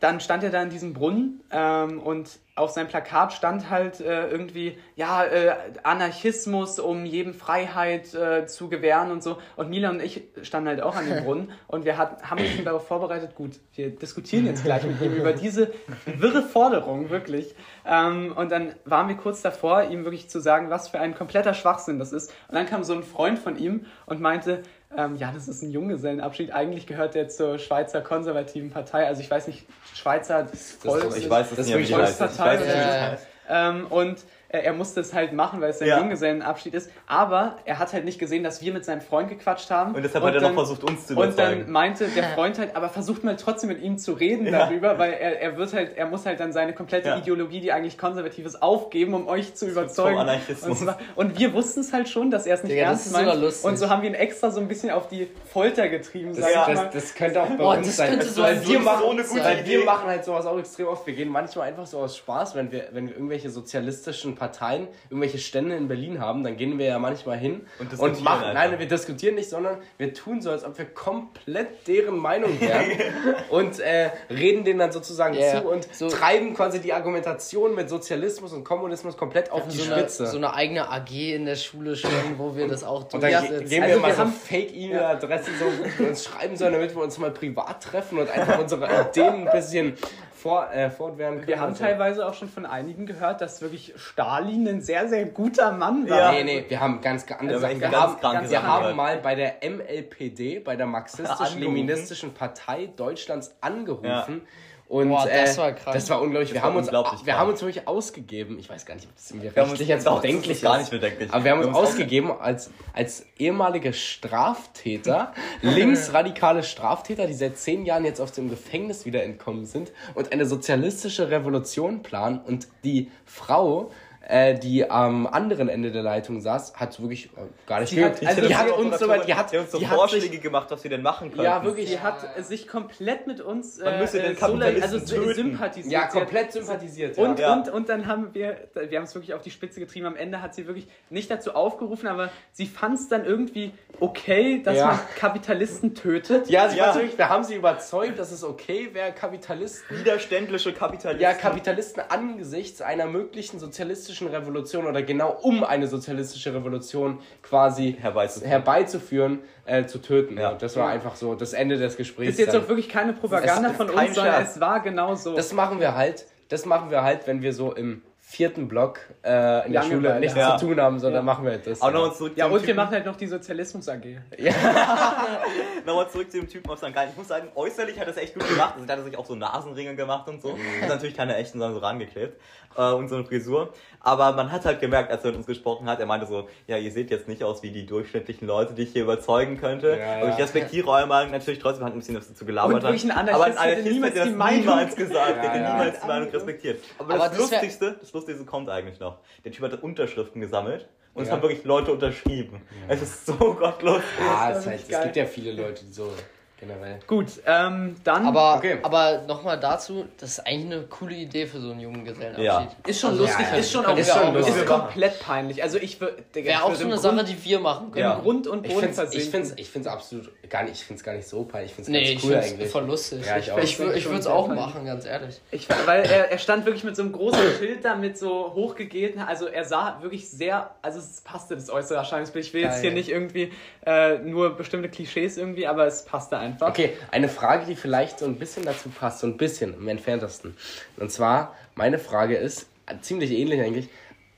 dann stand er da in diesem Brunnen ähm, und auf seinem Plakat stand halt äh, irgendwie, ja, äh, Anarchismus, um jedem Freiheit äh, zu gewähren und so. Und Mila und ich standen halt auch an dem Brunnen <laughs> und wir hat, haben uns darauf vorbereitet, gut, wir diskutieren jetzt gleich mit ihm über diese wirre Forderung, wirklich. Ähm, und dann waren wir kurz davor, ihm wirklich zu sagen, was für ein kompletter Schwachsinn das ist. Und dann kam so ein Freund von ihm und meinte, ähm, ja, das ist ein Junggesellenabschied. Eigentlich gehört der zur Schweizer konservativen Partei. Also ich weiß nicht, Schweizer Volks. ich weiß es das nicht, ist wie die heißt. Ich Volkspartei weiß nicht, wie oder- die heißt. Ähm, und er musste es halt machen, weil es sein Ja. Junggesellenabschied ist. Aber er hat halt nicht gesehen, dass wir mit seinem Freund gequatscht haben. Und deshalb hat er dann- noch versucht, uns zu Und dann überzeugen. meinte der Freund halt, aber versucht mal trotzdem mit ihm zu reden Ja. darüber, weil er, er wird halt, er muss halt dann seine komplette Ja. Ideologie, die eigentlich konservativ ist, aufgeben, um euch zu überzeugen. Anarchismus. Und, zwar- und wir wussten es halt schon, dass er es nicht Digga, das ernst ist meint. lustig. Und so haben wir ihn extra so ein bisschen auf die Folter getrieben, ich mal. Das, das könnte auch bei Boah, uns das sein. so weil wir machen, so eine gute weil wir Idee. machen halt sowas auch extrem oft. Wir gehen manchmal einfach so aus Spaß, wenn wir, wenn wir irgendwelche sozialistischen Parteien, irgendwelche Stände in Berlin haben, dann gehen wir ja manchmal hin Und und, diskutieren machen. einfach. Nein, wir diskutieren nicht, sondern wir tun so, als ob wir komplett deren Meinung wären <laughs> und äh, reden denen dann sozusagen Ja, zu und so- treiben quasi die Argumentation mit Sozialismus und Kommunismus komplett auf die so eine, Spitze. so eine eigene AG in der Schule schon, wo wir das auch und dann ge- durchsetzen. geben wir Also mal wir so haben- Fake-E-Mail-Adressen, so, wo wir <laughs> uns schreiben sollen, damit wir uns mal privat treffen und einfach unsere Ideen ein bisschen vor, äh, fortwähren können. Wir haben und so. teilweise auch schon von einigen gehört, dass wirklich Stalin ein sehr, sehr guter Mann war. Ja. Nee, nee, wir haben ganz andere Ja, Sachen. Wir ganz haben, kranke wir haben mal bei der MLPD, bei der <laughs> marxistisch-leninistischen Partei Deutschlands angerufen. Und Boah, das äh, war krank. Das war unglaublich. wir, war haben uns, unglaublich wir krank. haben uns wirklich ausgegeben. Ich weiß gar nicht, ob das irgendwie Wir haben uns rechtlich jetzt das bedenklich ist gar nicht bedenklich. Aber wir haben uns uns ausgegeben als, als ehemalige Straftäter, <laughs> linksradikale Straftäter, die seit zehn Jahren jetzt aus dem Gefängnis wieder entkommen sind und eine sozialistische Revolution planen. Und die Frau, äh, die am anderen Ende der Leitung saß, hat wirklich äh, gar nicht Die gehört. also die die hat uns so weit, die hat, die uns so die hat Vorschläge sich, gemacht, was wir denn machen können. ja wirklich, Sie hat sich komplett mit uns äh, Man müsse den äh, Kapitalisten also töten. sympathisiert. ja komplett sympathisiert. Und, ja. und, und dann haben wir, wir haben es wirklich auf die Spitze getrieben. Am Ende hat sie wirklich nicht dazu aufgerufen, aber sie fand es dann irgendwie okay, dass Ja. man Kapitalisten tötet. ja, sie Ja. wirklich, wir haben sie überzeugt, dass es okay wäre, Kapitalisten Widerständliche Kapitalisten. Ja, Kapitalisten angesichts einer möglichen sozialistischen Revolution oder genau um eine sozialistische Revolution quasi Herbeizuführen. herbeizuführen, äh, zu töten. Ja. Und das war einfach so das Ende des Gesprächs. Das ist jetzt dann. auch wirklich keine Propaganda von uns, sondern es war genau so. das machen wir halt, das machen wir halt, wenn wir so im vierten Block äh, in der Schule nichts Ja. zu tun haben, sondern machen wir halt das. Aber nochmal zurück ja, und wir Typen- machen halt noch die Sozialismus AG. <laughs> Nochmal zurück zu dem Typen aus St. Gallen. Ich muss sagen, äußerlich hat er es echt gut gemacht. Also, der hat sich auch so Nasenringe gemacht und so. Das ist natürlich keine echten, sondern so rangeklebt. Äh, und so eine Frisur. Aber man hat halt gemerkt, als er mit uns gesprochen hat, er meinte so, ja, ihr seht jetzt nicht aus wie die durchschnittlichen Leute, die ich hier überzeugen könnte. Ja, Aber ich ja. respektiere eure Meinung natürlich trotzdem, hat ein bisschen dazu gelabert. Und wirklich ein hat. Anarchist Aber ein Anarchist niemals hätte die Meinung- niemals gesagt, <laughs> Ja, hätte ja. niemals die Meinung respektiert. Aber, Aber das, das Lustigste, das Lustigste kommt eigentlich noch. Der Typ hat Unterschriften gesammelt. Und es Ja. haben wirklich Leute unterschrieben. Es ist so <laughs> gottlos. ja, Das es, halt, es gibt ja viele Leute, die so generell. Gut, ähm, dann Aber, Okay. aber nochmal dazu, das ist eigentlich eine coole Idee für so einen Junggesellenabschied. Ja. ist schon Also, lustig, ja, ja. ist schon auch wir schon auch lustig. ist komplett peinlich. Also ich würde Wäre auch so eine Sache, die wir machen können. Ja. im Grund und Ich Boden finde es ich find's, ich find's absolut gar nicht, ich find's gar nicht so peinlich. Ich finde es Nee, ganz ich cool eigentlich. voll lustig. Ja, ich auch. Ich, ich würde es auch Sehr machen, ganz ehrlich. Ich, weil er, er stand wirklich mit so einem großen Schild da, mit so hochgegelten, also er sah wirklich sehr, also es passte das äußere Erscheinungsbild. Ich will jetzt hier nicht irgendwie äh, nur bestimmte Klischees irgendwie, aber es passte einfach. Okay, eine Frage, die vielleicht so ein bisschen dazu passt, so ein bisschen im entferntesten. Und zwar, meine Frage ist, äh, ziemlich ähnlich eigentlich,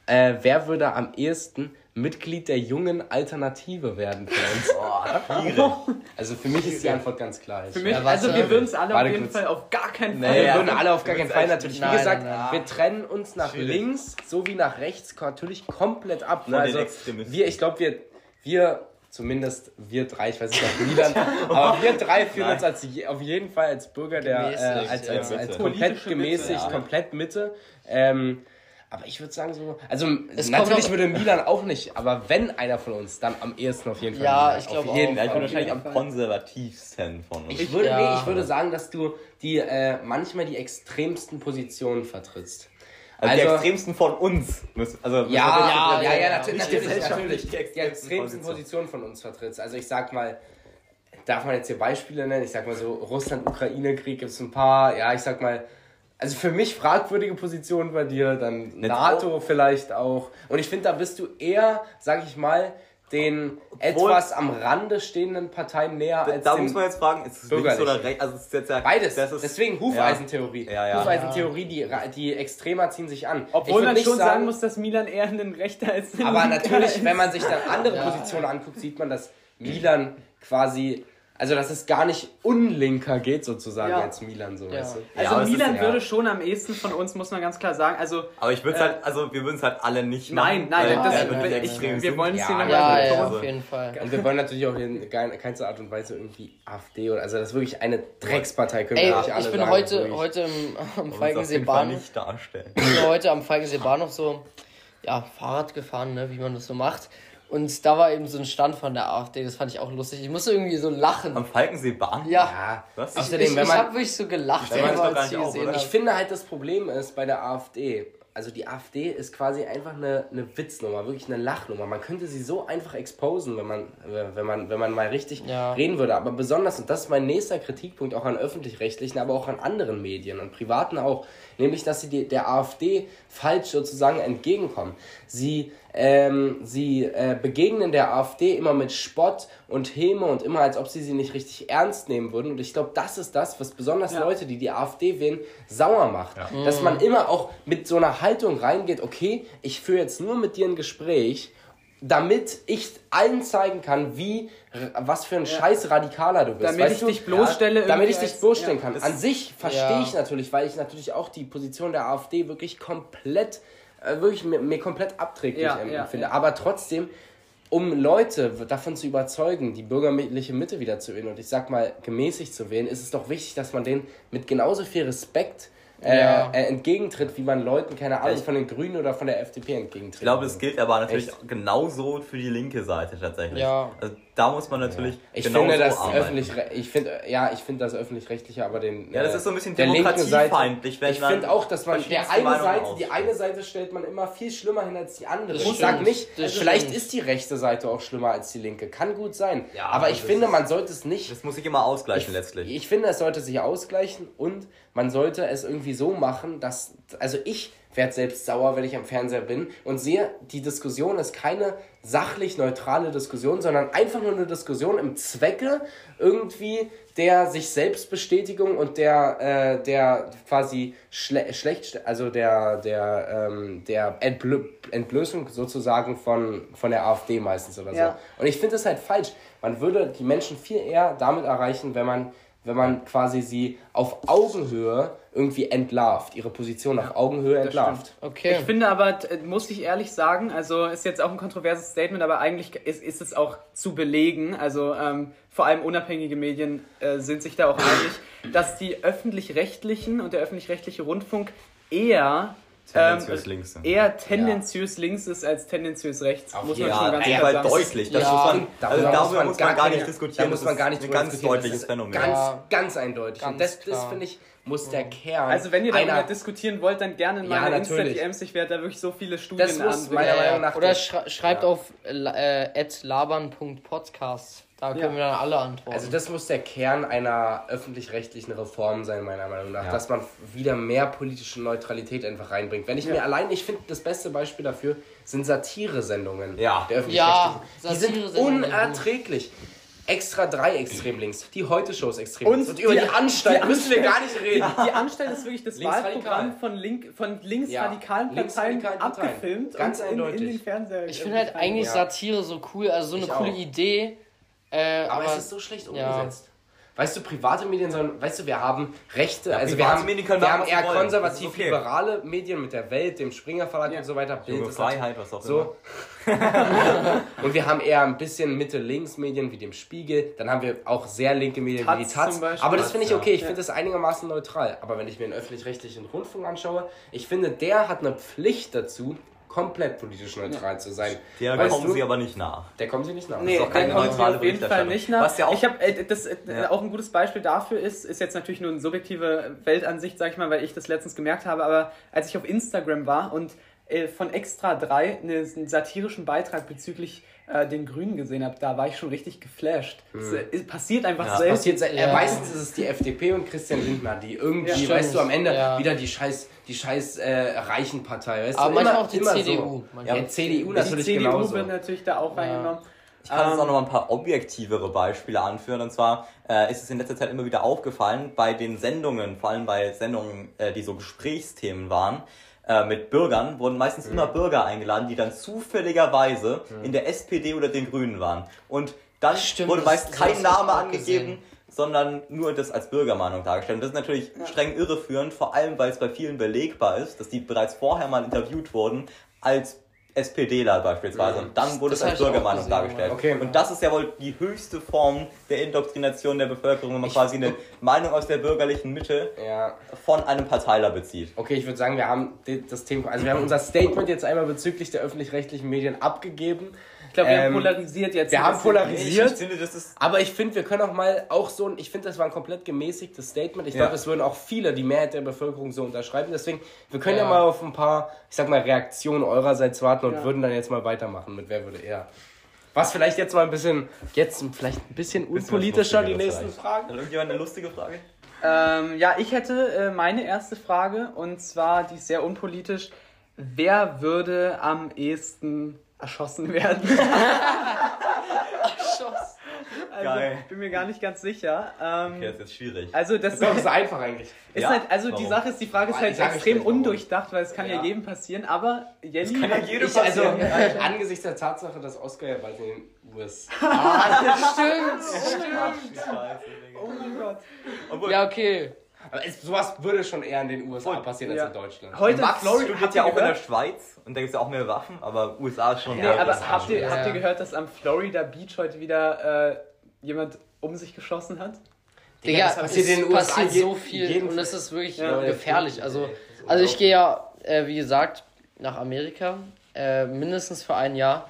äh, wer würde am ehesten Mitglied der jungen Alternative werden für uns? <laughs> <laughs> Also für mich ist die Antwort ganz klar. Für mich, Ja, also wir würden es alle Warte auf jeden kurz. Fall auf gar keinen Nee, Fall. wir ja. würden alle auf gar keinen Fall natürlich, wie nein, gesagt, nein, nein. wir trennen uns nach Schwierig. links sowie nach rechts natürlich komplett ab. Ne? Also wir, ich glaube, wir, wir, zumindest wir drei, ich weiß nicht, ob Milan, <laughs> aber wir drei fühlen Nein. uns als, auf jeden Fall als Bürger der, äh, Gemäßigt, als, ja. als, als komplett Politische Mitte, gemäßigt, ja. komplett Mitte. Ähm, aber ich würde sagen so, also Es natürlich würde Milan auch nicht, aber wenn einer von uns, dann am ehesten auf jeden Fall. Ja, Milan. ich glaub Auf jeden auch. Ja, ich bin wahrscheinlich am konservativsten von uns. Ich würde, Ja. nee, ich würde sagen, dass du die äh, manchmal die extremsten Positionen vertrittst. Also, die Also- extremsten von uns. müssen- Also Ja, ja, ja, ja, natürlich, Nicht natürlich, gesellschaftlich, natürlich. die Die extremsten extremsten Positionen. Positionen von uns vertrittst. Also ich sag mal, darf man jetzt hier Beispiele nennen? Ich sag mal so, Russland-Ukraine-Krieg gibt es ein paar, ja, ich sag mal, also für mich fragwürdige Positionen bei dir, dann Jetzt NATO vielleicht auch. Und ich finde, da bist du eher, sag ich mal, den etwas am Rande stehenden Parteien näher als Da muss man jetzt fragen, ist es links oder rechts? Also ist jetzt ja, Beides. Das ist, Deswegen Hufeisentheorie. Ja, ja. Hufeisentheorie, die, die Extremer ziehen sich an. Obwohl man nicht schon sagen muss, dass Milan eher ein Rechter ist. Aber natürlich, wenn man sich dann andere Positionen anguckt, sieht man, dass Milan quasi, also dass es gar nicht unlinker geht sozusagen Ja. als Milan, so Ja. weißt du. Also ist- Milan ja. würde schon am ehesten von uns, muss man ganz klar sagen. Also Aber ich würde Äh, halt, also wir würden es halt alle nicht Nein, machen. nein, weil das- der wird ich- extrem wir wollen es Ja, hier Ja, nochmal ja, Also- auf jeden Fall. Und wir wollen natürlich auch in kein- keinster Art und Weise irgendwie AfD oder also das ist wirklich eine Dreckspartei, können Ey, wir nicht alle ich bin sagen, heute, wirklich. heute im, <laughs> am Falkensee Bahnhof, nicht darstellen. ich bin heute am Falkensee Bahnhof so, ja, Fahrrad gefahren, ne, wie man das so macht. Und da war eben so ein Stand von der AfD, das fand ich auch lustig. Ich musste irgendwie so lachen. Am Falkensee Bahn? Ja, Ja, Was? ich, Außerdem, ich, wenn ich man- hab wirklich so gelacht, Wenn man es gar nicht auf, gesehen oder? Ich finde halt, das Problem ist bei der AfD, also die AfD ist quasi einfach eine, eine Witznummer, wirklich eine Lachnummer. Man könnte sie so einfach exposen, wenn man, wenn man, wenn man mal richtig Ja. reden würde. Aber besonders, und das ist mein nächster Kritikpunkt auch an öffentlich-rechtlichen, aber auch an anderen Medien und privaten auch, nämlich, dass sie die, der AfD falsch sozusagen entgegenkommen. Sie, ähm, sie äh, begegnen der AfD immer mit Spott und Häme und immer, als ob sie sie nicht richtig ernst nehmen würden. Und ich glaube, das ist das, was besonders Ja. Leute, die die AfD wählen, sauer macht. Dass man immer auch mit so einer Haltung reingeht, okay, ich führe jetzt nur mit dir ein Gespräch, damit ich allen zeigen kann, wie, was für ein scheiß Radikaler du bist. Damit weißt ich du? dich bloßstelle Damit irgendwie ich dich bloßstellen ja. kann. An sich verstehe Ja. ich natürlich, weil ich natürlich auch die Position der AfD wirklich komplett, äh, wirklich mir, mir komplett abträglich Ja, ja, empfinde. ja. Aber trotzdem, um Leute davon zu überzeugen, die bürgerliche Mitte wieder zu wählen und ich sag mal gemäßigt zu wählen, ist es doch wichtig, dass man denen mit genauso viel Respekt äh, Ja. äh, entgegentritt, wie man Leuten, keine Ahnung, von den Grünen oder von der FDP entgegentritt. Ich glaube, das gilt aber natürlich Echt? genauso für die linke Seite tatsächlich. Ja. Also da muss man natürlich Ich genau finde so das arbeiten. öffentlich, ich finde, ja, ich finde das öffentlich-rechtliche, aber den. Ja, das äh, ist so ein bisschen Seite- demokratiefeindlich, wenn Ich finde auch, dass man der eine Meinungen Seite, die ausspricht. eine Seite stellt man immer viel schlimmer hin als die andere. Das ich sag nicht, das vielleicht stimmt. ist die rechte Seite auch schlimmer als die linke. Kann gut sein. Ja, aber ich finde, ist- man sollte es nicht Das muss sich immer ausgleichen letztlich. ich finde, es sollte sich ausgleichen und man sollte es irgendwie so machen, dass. Also ich werde selbst sauer, wenn ich am Fernseher bin und sehe, die Diskussion ist keine sachlich neutrale Diskussion, sondern einfach nur eine Diskussion im Zwecke irgendwie der sich Selbstbestätigung und der, äh, der quasi schle schlecht, also der, der, ähm, der Entblö Entblößung sozusagen von, von der AfD meistens oder so. Ja. Und ich finde es halt falsch. Man würde die Menschen viel eher damit erreichen, wenn man, wenn man quasi sie auf Augenhöhe irgendwie entlarvt, ihre Position auf Augenhöhe entlarvt. Okay. Ich finde aber, t- muss ich ehrlich sagen, also ist jetzt auch ein kontroverses Statement, aber eigentlich ist, ist es auch zu belegen, also ähm, vor allem unabhängige Medien äh, sind sich da auch einig, dass die öffentlich-rechtlichen und der öffentlich-rechtliche Rundfunk eher Tendenziös ähm, links sind. eher tendenziös links ist als tendenziös rechts, Auf muss man jeden schon Ja, ganz jeden klar sagen. deutlich. Das Ja, muss man, also darüber darüber muss man gar nicht diskutieren. Da muss man Das gar ist nicht ein ganz deutliches Phänomen. Ganz, Ja. ganz eindeutig. Ganz und das, das finde ich, muss der Kern. Also wenn ihr darüber einer, diskutieren wollt, dann gerne in Ja, meine natürlich. Insta-DMs, ich werde da wirklich so viele Studien Das muss anbringen. meiner Ja, Meinung ja. nach Oder schreibt ja. auf äh, labern.podcast. Da können Ja. wir dann alle antworten. Also das muss der Kern einer öffentlich-rechtlichen Reform sein, meiner Meinung nach, Ja. dass man wieder mehr politische Neutralität einfach reinbringt. Wenn ich mir allein, ich finde, das beste Beispiel dafür sind Satire-Sendungen Ja. der Ja, öffentlich-rechtlichen. Die sind unerträglich. Extra drei extrem links, die Heute-Show ist extrem Und links. Und über die- die, Anstalt die müssen wir gar nicht reden. Die Anstalt ist wirklich das. Wahlprogramm von, link, von linksradikalen Ja, Parteien abgefilmt Ganz und in, in eindeutig. den Fernseher. ich finde halt eigentlich Ja. Satire so cool, also so eine Ich coole auch. Idee. Äh, Aber, aber es ist so schlecht ja. umgesetzt. Weißt du, private Medien sollen, weißt du, wir haben Rechte, also wir haben, Medien können wir haben eher ist okay. konservativ-liberale Medien mit der Welt, dem Springer Verlag Ja. und so weiter. Bild Junge Freiheit, was auch So. <laughs> und wir haben eher ein bisschen Mitte-Links-Medien wie dem Spiegel. Dann haben wir auch sehr linke Medien wie die Taz Taz. Aber das finde ich Taz, okay. Ich ja. finde das einigermaßen neutral. Aber wenn ich mir einen öffentlich-rechtlichen Rundfunk anschaue, ich finde, der hat eine Pflicht dazu, komplett politisch neutral zu sein. Der Weißt kommen du? sie aber nicht nach. Der kommt sie nicht nach. Nee, ist auch keine neutrale auf jeden Fall nicht nach. Was ja auch- ich habe äh, das äh, Ja. auch ein gutes Beispiel dafür ist, ist jetzt natürlich nur eine subjektive Weltansicht, sag ich mal, weil ich das letztens gemerkt habe, aber als ich auf Instagram war und äh, von Extra 3 eine, einen satirischen Beitrag bezüglich äh, den Grünen gesehen habe, da war ich schon richtig geflasht. Es äh, es passiert einfach Ja. selten. passiert seit, Ja. äh, meistens ist es die FDP und Christian Lindner, die irgendwie, Ja, weißt du, am Ende Ja. wieder die scheiß, die scheiß äh, reichen Partei, weißt Aber du, manchmal immer, auch die immer CDU. So. Ja, CDU die natürlich CDU genauso. wird natürlich da auch reingenommen. Ich kann jetzt Ähm, auch noch mal ein paar objektivere Beispiele anführen. Und zwar äh, ist es in letzter Zeit immer wieder aufgefallen, bei den Sendungen, vor allem bei Sendungen, äh, die so Gesprächsthemen waren, äh, mit Bürgern, wurden meistens immer Bürger eingeladen, die dann zufälligerweise in der SPD oder den Grünen waren. Und dann Stimmt, wurde meist kein Name angegeben, gesehen. sondern nur das als Bürgermeinung dargestellt. Und das ist natürlich streng irreführend, vor allem weil es bei vielen belegbar ist, dass die bereits vorher mal interviewt wurden als SPDler beispielsweise. Und dann wurde Das es als ich Bürgermeinung dargestellt. Okay. Und das ist ja wohl die höchste Form der Indoktrination der Bevölkerung, wenn man quasi eine <laughs> Meinung aus der bürgerlichen Mitte Ja. von einem Parteiler bezieht. Okay, ich würde sagen, wir haben das Thema, also wir haben unser Statement jetzt einmal bezüglich der öffentlich-rechtlichen Medien abgegeben. Ich glaube, wir haben Ähm, polarisiert jetzt. wir haben polarisiert. Ich finde, das ist Aber ich finde, wir können auch mal auch so, ein- ich finde, das war ein komplett gemäßigtes Statement. Ich Ja. glaube, das würden auch viele, die Mehrheit der Bevölkerung so unterschreiben. Deswegen, wir können ja, Ja. mal auf ein paar, ich sag mal, Reaktionen eurerseits warten und Ja. würden dann jetzt mal weitermachen mit Wer würde eher. Was vielleicht jetzt mal ein bisschen, jetzt vielleicht ein bisschen unpolitischer, die nächsten vielleicht. Fragen. Hat irgendjemand eine lustige Frage? Ähm, ja, ich hätte äh, meine erste Frage und zwar, die ist sehr unpolitisch. Wer würde am ehesten erschossen werden? <laughs> Also, Geil. bin mir gar nicht ganz sicher. Ähm, Okay, das ist jetzt schwierig. Also das Das ist <laughs> einfach eigentlich. ist Ja? halt, also die Warum? Sache ist, die Frage ist halt extrem euch warum. undurchdacht, weil es kann ja, Ja. jedem passieren, aber Jenny kann ja jedem Ich, also, passieren. <laughs> angesichts der Tatsache, dass Oscar ja bald in den USA. Stimmt. Oh mein Gott. Obwohl, Ja, okay. Aber es, sowas würde schon eher in den USA passieren Ja. als in Deutschland. Heute Max Florida, studiert habt ja auch in der gehört? Schweiz und da gibt es ja auch mehr Waffen, aber USA ist schon Nee, eher aber habt ihr, Ja. habt ihr gehört, dass am Florida Beach heute wieder äh, jemand um sich geschossen hat? Digga, das passiert es in den USA passiert so viel und es ist wirklich Ja. gefährlich. Also, also ich gehe ja, äh, wie gesagt, nach Amerika, äh, mindestens für ein Jahr.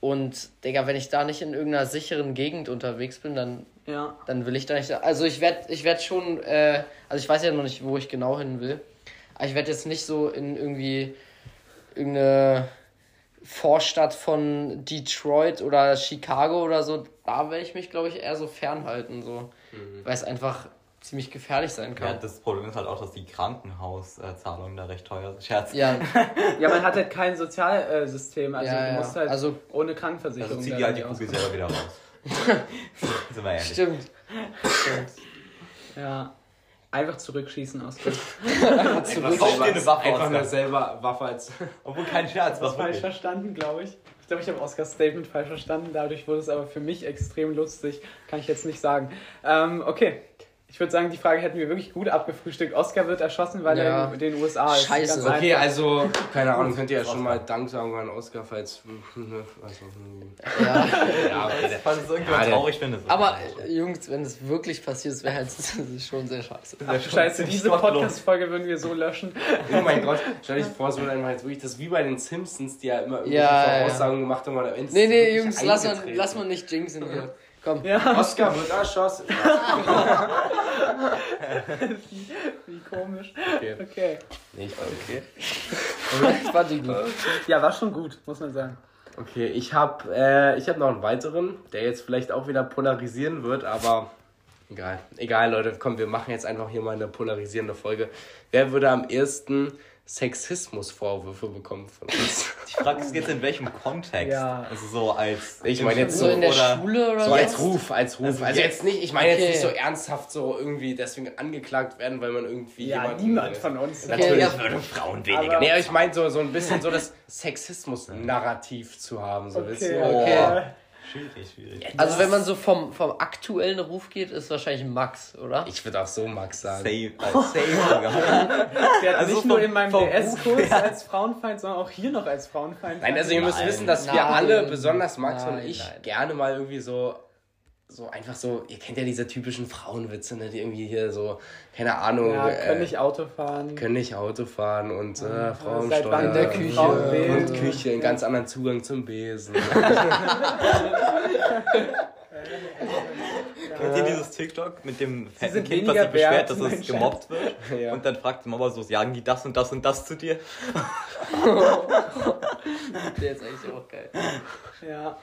Und, Digga, wenn ich da nicht in irgendeiner sicheren Gegend unterwegs bin, dann, Ja. dann will ich da nicht. Also ich werde ich werd schon, äh, also ich weiß ja noch nicht, wo ich genau hin will. Aber ich werde jetzt nicht so in irgendwie irgendeine Vorstadt von Detroit oder Chicago oder so, da werde ich mich, glaube ich, eher so fernhalten, so. Weil es einfach ziemlich gefährlich sein Ja, kann. das Problem ist halt auch, dass die Krankenhauszahlungen da recht teuer sind. Scherz. Ja, <laughs> Ja, man hat halt kein Sozialsystem, also Ja, du ja. musst halt Also- ohne Krankenversicherung. Also zieh die halt die Kugel selber wieder raus. Sind wir ehrlich. stimmt. stimmt. Ja. Einfach zurückschießen aus. <laughs> Einfach Kauf dir eine Waffe, Einfach eine selber Waffe als. Obwohl kein Scherz, was falsch verstanden, glaube ich. Ich glaube, ich habe Oscars Statement falsch verstanden. Dadurch wurde es aber für mich extrem lustig. Kann ich jetzt nicht sagen. Ähm, okay. Ich würde sagen, die Frage hätten wir wirklich gut abgefrühstückt. Oscar wird erschossen, weil Ja. er in den USA ist. Scheiße. Ganz Okay, einfach. also, keine Ahnung, könnt ihr ja schon mal Dank sagen an Oscar, falls. <laughs> Also, Ja. ja, okay, der- <laughs> Falls es irgendjemand Ja, traurig findet. ist Aber es äh, Jungs, wenn es wirklich passiert, das wäre halt <laughs> schon sehr scheiße. Ach, Scheiße, diese Podcast-Folge würden wir so löschen. Oh mein Gott, stell dich vor, es wird einfach jetzt wirklich, das ist wie bei den Simpsons, die ja immer irgendwelche Ja, ja. Voraussagen gemacht haben. Oder wenn's Nee, nee, wirklich Jungs, lass eingetreten. lass mal nicht jinxen hier. Komm. Ja, Oscar wird erschossen. wie komisch. Okay. Okay. Nee, ich. Ich fand die gut. Ja, war schon gut, muss man sagen. Okay, ich habe äh, ich hab noch einen weiteren, der jetzt vielleicht auch wieder polarisieren wird, aber egal. Egal, Leute, komm, wir machen jetzt einfach hier mal eine polarisierende Folge. Wer würde am ersten Sexismusvorwürfe bekommen von uns? Die Frage ist jetzt in welchem Kontext? Ja. Also so als. Ich meine jetzt So in der oder- Schule oder So so? als Ruf, als Ruf. Also, Also jetzt nicht, ich meine jetzt Okay. nicht so ernsthaft so irgendwie deswegen angeklagt werden, weil man irgendwie Ja, jemanden- niemand von uns. Natürlich. Ja. würden Frauen Aber- Nee, aber ich meine so, so ein bisschen so das Sexismus-Narrativ zu haben. So, wisst ihr? Okay. Schwierig, schwierig. Also wenn man so vom, vom aktuellen Ruf geht, ist wahrscheinlich Max, oder? Ich würde auch so Max sagen. Safe, als safe <laughs> sogar. Der hat Also nicht nur in meinem DS-Kurs als Frauenfeind, sondern auch hier noch als Frauenfeind. Nein, also ihr müsst wissen, dass wir nein, alle, besonders Max und nein, ich, nein. gerne mal irgendwie so, so einfach so, ihr kennt ja diese typischen Frauenwitze, ne, die irgendwie hier so, keine Ahnung, Ja, können äh, nicht Auto fahren. können nicht Auto fahren und äh, Frauensteuer Seit wann der Küche wählen? und Küche, einen ganz anderen Zugang zum Besen. <laughs> <laughs> Kennt ihr dieses TikTok mit dem fetten Kind, was sich beschwert, wert, dass es gemobbt wird? <laughs> Ja. Und dann fragt die Mama so, sagen die das und das und das zu dir? <laughs> Der ist eigentlich auch geil. Ja.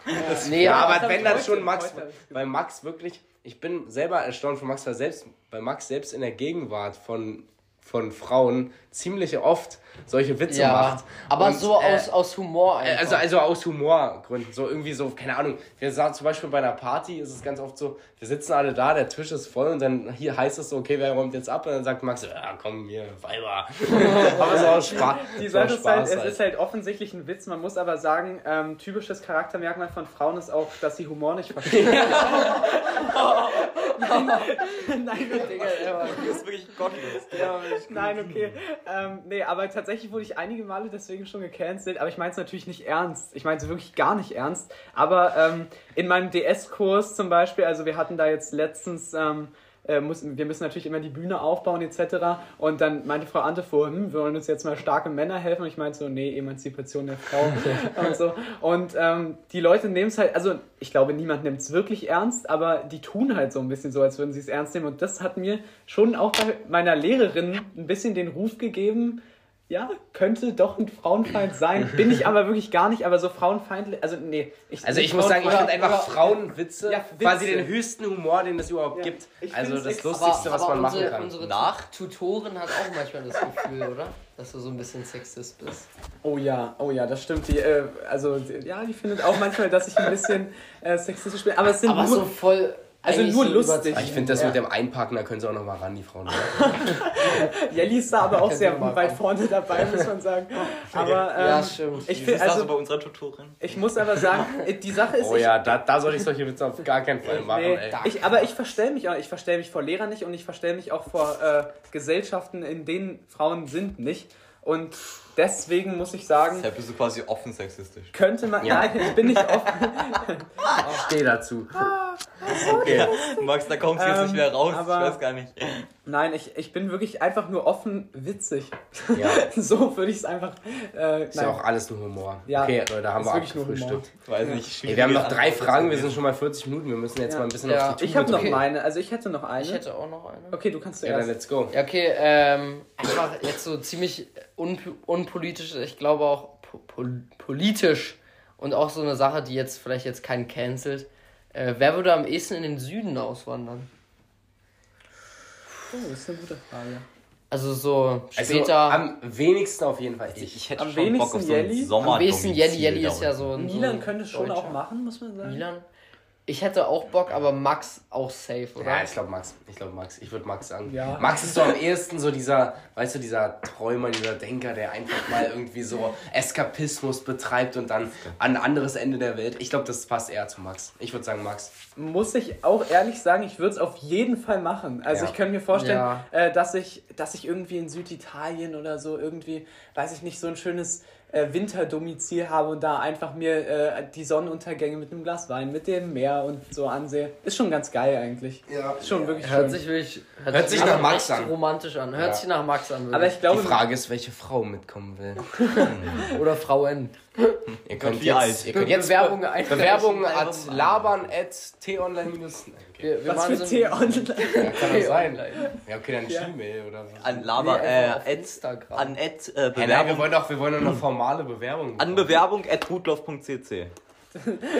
Nee, Ja, aber das wenn dann schon Max, weil Max wirklich, ich bin selber erstaunt von Max, weil selbst, weil Max selbst in der Gegenwart von von Frauen ziemlich oft solche Witze Ja, macht. aber Und, so äh, aus, aus Humor einfach. also, also aus Humorgründen. So irgendwie so, keine Ahnung. Wir sagen zum Beispiel bei einer Party ist es ganz oft so, wir sitzen alle da, der Tisch ist voll und dann hier heißt es so, okay, wer räumt jetzt ab? Und dann sagt Max, ja komm, hier, Weiber. <laughs> aber so aus Spaß. Die so aus Sache ist halt, Spaß es ist halt offensichtlich ein Witz. Man muss aber sagen, ähm, typisches Charaktermerkmal von Frauen ist auch, dass sie Humor nicht verstehen. <laughs> <laughs> <laughs> Nein, <laughs> Digga, der war- Das ist wirklich gottlos. <laughs> Nein, okay. Ähm, nee, aber tatsächlich wurde ich einige Male deswegen schon gecancelt. Aber ich meine es natürlich nicht ernst. Ich meine es wirklich gar nicht ernst. Aber ähm, in meinem DS-Kurs zum Beispiel, also wir hatten da jetzt letztens. Ähm, äh, müssen, wir müssen natürlich immer die Bühne aufbauen etc. Und dann meinte Frau Ante vor, hm, wir wollen uns jetzt mal starke Männer helfen. Und ich meinte so, nee, Emanzipation der Frau <laughs> und so. Und ähm, die Leute nehmen es halt, also ich glaube, niemand nimmt es wirklich ernst, aber die tun halt so ein bisschen so, als würden sie es ernst nehmen. Und das hat mir schon auch bei meiner Lehrerin ein bisschen den Ruf gegeben, ja, könnte doch ein Frauenfeind sein. Bin ich aber wirklich gar nicht, aber so frauenfeindlich, also nee. Also ich muss sagen, ich finde einfach Frauenwitze Ja, Witze. quasi den höchsten Humor, den es überhaupt Ja, gibt. ich Also das Lustigste, was man machen unsere, kann. Unsere Nach? Tutorin hat auch manchmal das Gefühl, oder? Dass du so ein bisschen Sexist bist. Oh ja, oh ja, das stimmt. Die, äh, also die, ja, die findet auch manchmal, dass ich ein bisschen äh, sexistisch bin. Aber es sind Aber nur, so voll. Also eigentlich nur so lustig. Ich finde das Ja. mit dem Einpacken, da können sie auch noch mal ran, die Frauen. <laughs> Jelly ist da aber auch sehr weit vorne dabei, muss man sagen. <laughs> Aber ähm, Ja, stimmt. ich so also bei unserer Tutorin? ich muss aber sagen, die Sache ist, Oh ich, ja, da, da soll ich solche Witze auf gar keinen Fall machen, Nee, ey. ich, aber ich verstelle mich auch, ich verstelle mich vor Lehrern nicht und ich verstelle mich auch vor äh, Gesellschaften, in denen Frauen sind, nicht. Und deswegen muss ich sagen, Deshalb bist du quasi offen sexistisch. könnte man. Ja. Nein, ich bin nicht offen. Ich stehe dazu. Okay. Max, da kommst du jetzt Ähm, nicht mehr raus. Ich weiß gar nicht. Nein, ich, ich bin wirklich einfach nur offen witzig. Ja, <laughs> so würde ich es einfach. Äh, ist ja auch alles nur Humor. Ja, okay, Leute, da haben ist wir abgefrühstückt. Weiß nicht. Ey, wir haben noch drei Fragen, wir sind schon mal 40 Minuten, wir müssen jetzt Ja. mal ein bisschen Ja. auf die Tube Ich habe noch meine, also ich hätte noch eine. Ich hätte auch noch eine. okay, du kannst Ja, dann zuerst. let's go. Ja, okay, ähm, einfach jetzt so ziemlich un unpolitisch, ich glaube auch po pol politisch und auch so eine Sache, die jetzt vielleicht jetzt keinen cancelt. Äh, wer würde am ehesten in den Süden auswandern? Oh, das ist eine gute Frage. Also so Also später. am wenigsten auf jeden Fall ich. Ich hätte Am schon Bock wenigsten auf so einen Jelly? Sommer am ehesten Jelly, Jelly ist ja so ein. Milan so könnte es schon Deutscher. auch machen, muss man sagen. Milan? Ich hätte auch Bock, aber Max auch safe, oder? Ja, ich glaube Max. Ich glaube Max. Ich würde Max sagen. Ja. Max ist so am ehesten so dieser, weißt du, dieser Träumer, dieser Denker, der einfach mal irgendwie so Eskapismus betreibt und dann an ein anderes Ende der Welt. Ich glaube, das passt eher zu Max. Ich würde sagen Max. Muss ich auch ehrlich sagen, ich würde es auf jeden Fall machen. Also Ja. ich könnte mir vorstellen, Ja. äh, dass, ich, dass ich irgendwie in Süditalien oder so irgendwie, weiß ich nicht, so ein schönes äh, Winterdomizil habe und da einfach mir äh, die Sonnenuntergänge mit einem Glas Wein, mit dem Meer und so ansehe. Ist schon ganz geil eigentlich. Ja. Ist schon wirklich Hört schön. sich wirklich. Hört sich nach Max an. romantisch an. Hört Ja. sich nach Max an. Aber ich wirklich. glaube, Die Frage ist, welche Frau mitkommen will. <laughs> Oder Frauen. Ihr könnt jetzt, ihr könnt jetzt Bewerbungen Be einreichen. Bewerbungen at labern at t-online minus. Wir, wir was machen für so Tee ein- online. Ja, kann <laughs> das sein. Ja, okay, dann Ja. Gmail oder so. An Nee, Lava, einfach äh, at, Instagram. an at, äh, Hey, nein, wir Bewerbung, wollen doch, wir wollen doch eine formale Bewerbung. an bekommen. Bewerbung at rudloff.cc.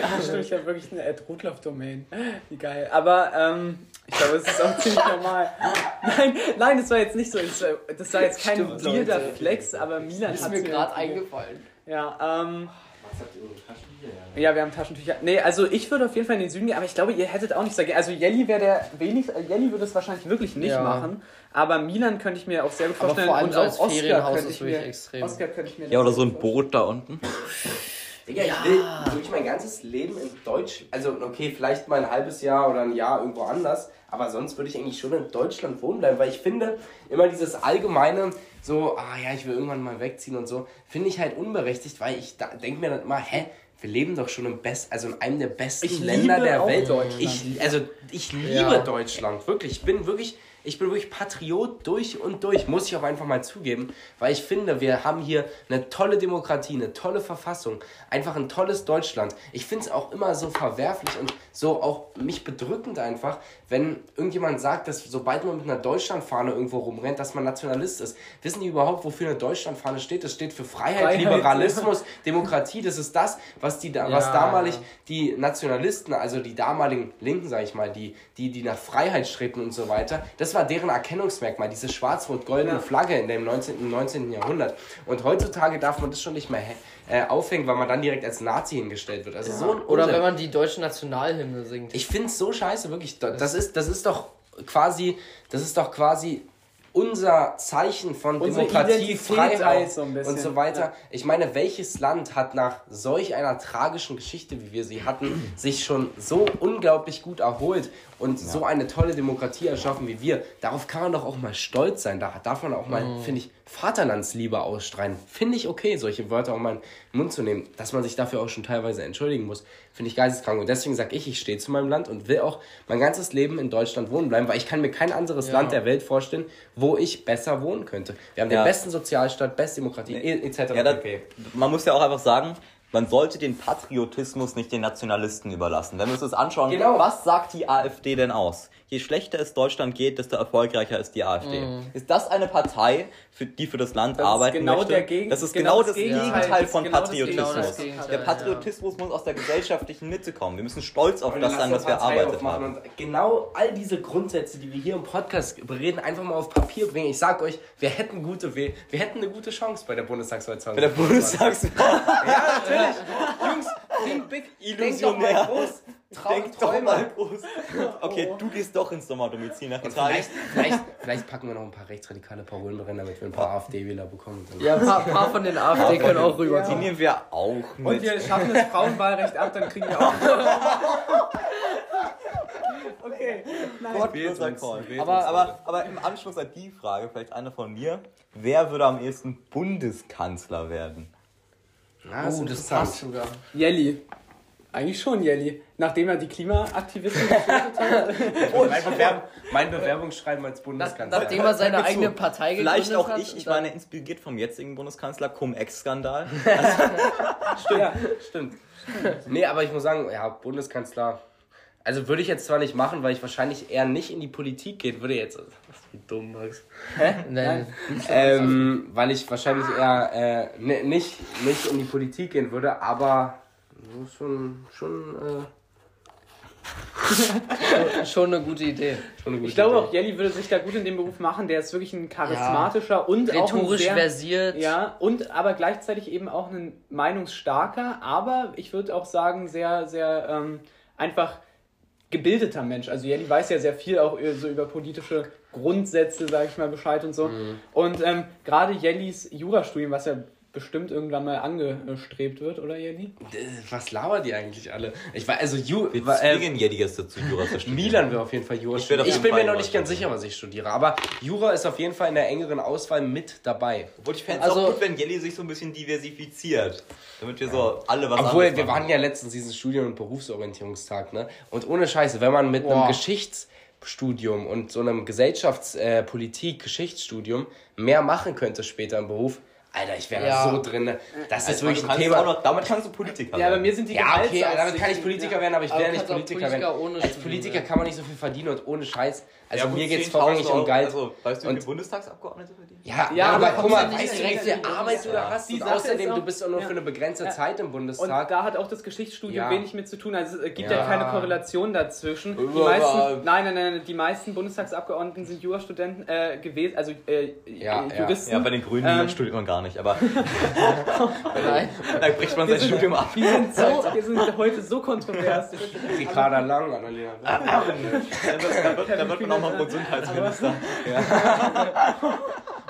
Ach, stimmt, ich habe wirklich eine Ed Rudloff-Domain. Wie geil. Aber ähm, ich glaube, es ist auch ziemlich normal. Nein, nein, das war jetzt nicht so. Das war, das war jetzt kein Stimmt. Flex, aber Milan ist hat mir gerade eingefallen. Ja, ähm. Ja, wir haben Taschentücher. Nee, also ich würde auf jeden Fall in den Süden gehen, aber ich glaube, ihr hättet auch nicht sagen. Also Jelly wäre der wenig. äh, Jelly würde es wahrscheinlich wirklich nicht Ja. machen. Aber Milan könnte ich mir auch sehr gut Aber vorstellen. vor allem und als auch Oscar könnte ich wirklich mir, extrem. Oscar könnte ich mir Ja, oder so ein Boot da unten. Digga, ich will durch mein ganzes Leben in Deutsch, also okay, vielleicht mal ein halbes Jahr oder ein Jahr irgendwo anders, aber sonst würde ich eigentlich schon in Deutschland wohnen bleiben, weil ich finde, immer dieses allgemeine, so, ah ja, ich will irgendwann mal wegziehen und so, finde ich halt unberechtigt, weil ich da, denke mir dann immer, hä, wir leben doch schon im best, also in einem der besten Ich Länder der Welt. Deutschland. Ich, also ich liebe Ja. Deutschland, wirklich. Ich bin wirklich, ich bin wirklich Patriot durch und durch, muss ich auch einfach mal zugeben, weil ich finde, wir haben hier eine tolle Demokratie, eine tolle Verfassung, einfach ein tolles Deutschland. Ich finde es auch immer so verwerflich und so auch mich bedrückend einfach, wenn irgendjemand sagt, dass sobald man mit einer Deutschlandfahne irgendwo rumrennt, dass man Nationalist ist. Wissen die überhaupt, wofür eine Deutschlandfahne steht? Das steht für Freiheit, Freiheit. Liberalismus, Demokratie. Das ist das, was die da, was Ja, damalig ja. die Nationalisten, also die damaligen Linken, sag ich mal, die, die, die nach Freiheit strebten und so weiter, das war deren Erkennungsmerkmal, diese schwarz-rot-goldene Ja. Flagge in dem 19. im 19. Jahrhundert. Und heutzutage darf man das schon nicht mehr äh, aufhängen, weil man dann direkt als Nazi hingestellt wird. Also so ein Oder Unsinn. wenn man die deutsche Nationalhymne singt. Ich finde es so scheiße, wirklich. Das ist, das ist doch quasi, das ist doch quasi unser Zeichen von Unsere Demokratie, Identität Freiheit so und so weiter. Ja. Ich meine, welches Land hat nach solch einer tragischen Geschichte, wie wir sie hatten, sich schon so unglaublich gut erholt und so eine tolle Demokratie erschaffen wie wir? Darauf kann man doch auch mal stolz sein. Da darf man auch mal, Mhm. finde ich, Vaterlandsliebe ausstrahlen. Finde ich okay, solche Wörter auch mal in den Mund zu nehmen. Dass man sich dafür auch schon teilweise entschuldigen muss, finde ich geisteskrank. Und deswegen sage ich, ich stehe zu meinem Land und will auch mein ganzes Leben in Deutschland wohnen bleiben, weil ich kann mir kein anderes Ja. Land der Welt vorstellen, wo ich besser wohnen könnte. Wir haben Ja. den besten Sozialstaat, beste Demokratie, e- etc. Ja, das, pp. man muss ja auch einfach sagen, man sollte den Patriotismus nicht den Nationalisten überlassen. Wenn wir uns das anschauen, Genau. was sagt die AfD denn aus? Je schlechter es Deutschland geht, desto erfolgreicher ist die AfD. Ist das eine Partei, für, die für das Land Das arbeiten genau möchte? der Geg- das ist genau genau, das das Gegenteil. Von genau Patriotismus. Gegenteil, Gegenteil, der ja. Patriotismus muss aus der gesellschaftlichen Mitte kommen. Wir müssen stolz auf Und das sein, was wir erarbeitet haben. Und genau all diese Grundsätze, die wir hier im Podcast bereden, einfach mal auf Papier bringen. Ich sag euch, wir hätten gute We wir hätten eine gute Chance bei der Bundestagswahl 20. Bei der Bundestagswahl. <laughs> Ja, natürlich. Jungs, think big, denk doch mal Illusionär. groß. Trau, Denk doch mal groß. Okay, du gehst doch ins Sommerdomizil nach Italien. Vielleicht, vielleicht, vielleicht packen wir noch ein paar rechtsradikale Parolen rein, damit wir ein paar AfD-Wähler bekommen. Ja, ein paar, paar von den AfD können auch rüber. Die nehmen wir auch Und mit. wir schaffen das Frauenwahlrecht ab, dann kriegen wir auch. <laughs> okay. Gottloser Call. Aber, aber, aber im Anschluss an die Frage, vielleicht eine von mir. Wer würde am ehesten Bundeskanzler werden? Ja, Oh, das passt sogar. Jelly. Eigentlich schon Jelly. Nachdem er die Klimaaktivisten getötet hat. <laughs> mein, Bewerb mein Bewerbungsschreiben als Nach, Bundeskanzler. nachdem er seine eigene zu. Partei gegründet Vielleicht auch hat. ich. Ich meine, inspiriert vom jetzigen Bundeskanzler, Cum-Ex-Skandal. <laughs> ja. Stimmt. Nee, aber ich muss sagen, ja, Bundeskanzler. Also würde ich jetzt zwar nicht machen, weil ich wahrscheinlich eher nicht in die Politik gehen würde jetzt. Wie dumm, Max. <laughs> Nein. Ähm, weil ich wahrscheinlich eher äh, nicht, nicht in die Politik gehen würde, aber schon, schon, äh, <laughs> Schon eine gute Idee. schon eine gute Ich glaube Idee. auch, Jelly würde sich da gut in dem Beruf machen. Der ist wirklich ein charismatischer und auch ein Rhetorisch sehr, versiert. Ja, und aber gleichzeitig eben auch ein meinungsstarker, aber ich würde auch sagen, sehr, sehr ähm, einfach gebildeter Mensch. Also Jelly weiß ja sehr viel auch äh, so über politische Grundsätze, sage ich mal, Bescheid und so. Mhm. Und ähm, gerade Jellys Jurastudium, was ja bestimmt irgendwann mal angestrebt wird, oder Jelly? Äh, Was labern die eigentlich alle? Ich war also Ju, Wir war, äh, zwingen Jediges dazu, Jura zu studieren. Milan will auf jeden Fall Jura Ich studieren. Ich bin mir noch nicht ganz sicher, was ich studiere, aber Jura ist auf jeden Fall in der engeren Auswahl mit dabei. Obwohl ich fände es Also- auch gut, wenn Jelly sich so ein bisschen diversifiziert. Damit wir so alle was Obwohl, wir waren ja letztens diesen Studien- und Berufsorientierungstag, ne? Und ohne Scheiße, wenn man mit Boah. einem Geschichtsstudium und so einem Gesellschaftspolitik, äh, Geschichtsstudium mehr machen könnte später im Beruf, Alter, ich wäre Ja. so drin. ne? Das ist Also, wirklich du ein Thema. noch, damit kannst du Politiker Ja, bei werden. mir sind die Ja, okay, damit kann ich Politiker werden, aber ich werde nicht Politiker werden. Politiker ohne Als Politiker werden. kann man nicht so viel verdienen und ohne Scheiß. Also Ja, gut, mir geht es 10.000 vorrangig um Geld. Also, weißt du, wie Und- viele Bundestagsabgeordnete verdienen? Ja, Ja, aber aber guck mal, du nicht weißt du, wie direkt viel Arbeit du da hast? Die Und außerdem, ist du auch- bist auch nur ja. für eine begrenzte Ja. Zeit im Und Bundestag. da hat auch das Geschichtsstudium Ja. wenig mit zu tun. Also es gibt Ja. ja, keine Korrelation dazwischen. Die meisten, nein, nein, nein, die meisten Bundestagsabgeordneten sind Jurastudenten äh, gewesen, also äh, äh. Juristen. Ja, bei den Grünen Ähm, studiert man gar nicht, aber <laughs> Nein. da bricht man sein Studium ab. Die sind, so, <laughs> die sind heute so kontrovers. Ricarda Lang, Annalena. <laughs> Da wird, da man auch mal Gesundheitsminister. <laughs>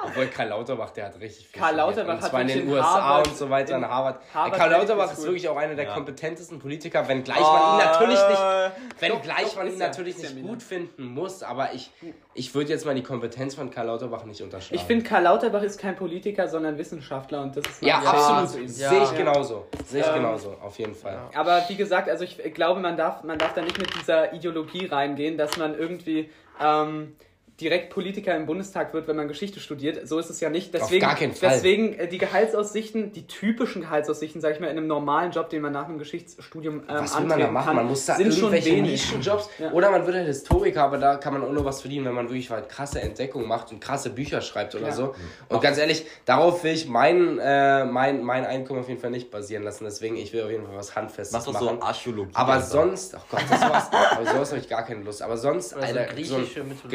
Obwohl Karl Lauterbach, der hat richtig viel Karl. Lauterbach Und hat zwar in den USA Harvard- und so weiter, in in Harvard. Harvard Karl Lauterbach ist School. wirklich auch einer der Ja. kompetentesten Politiker, wenngleich man ihn natürlich nicht, wenngleich doch, man ist ihn er, natürlich ist er nicht gut finden muss, aber ich, ich würde jetzt mal die Kompetenz von Karl Lauterbach nicht unterschlagen. Ich finde, Karl Lauterbach ist kein Politiker, sondern Wissenschaftler und das ist ja, mein absolut, ihm. sehe ich Ja. genauso, sehe ich Ähm, genauso, auf jeden Fall. Aber wie gesagt, also ich glaube, man darf, man darf da nicht mit dieser Ideologie reingehen, dass man irgendwie ähm, direkt Politiker im Bundestag wird, wenn man Geschichte studiert. So ist es ja nicht. Deswegen, gar keinen Fall. Deswegen äh, die Gehaltsaussichten, die typischen Gehaltsaussichten, sage ich mal, in einem normalen Job, den man nach einem Geschichtsstudium ähm, Was will man da machen? kann, Man muss da sind schon irgendwelche wenig. Nischenjobs. Ja. Oder man wird halt Historiker, aber da kann man auch nur was verdienen, wenn man wirklich halt krasse Entdeckungen macht und krasse Bücher schreibt oder Ja. so. Und ganz ehrlich, darauf will ich mein, äh, mein, mein Einkommen auf jeden Fall nicht basieren lassen. Deswegen, ich will auf jeden Fall was Handfestes Machst machen. so Archäologie? aber so? sonst, oh Gott, das war's. aber sowas habe ich gar keine Lust. Aber sonst, so Alter, so griechische ein Mythologie.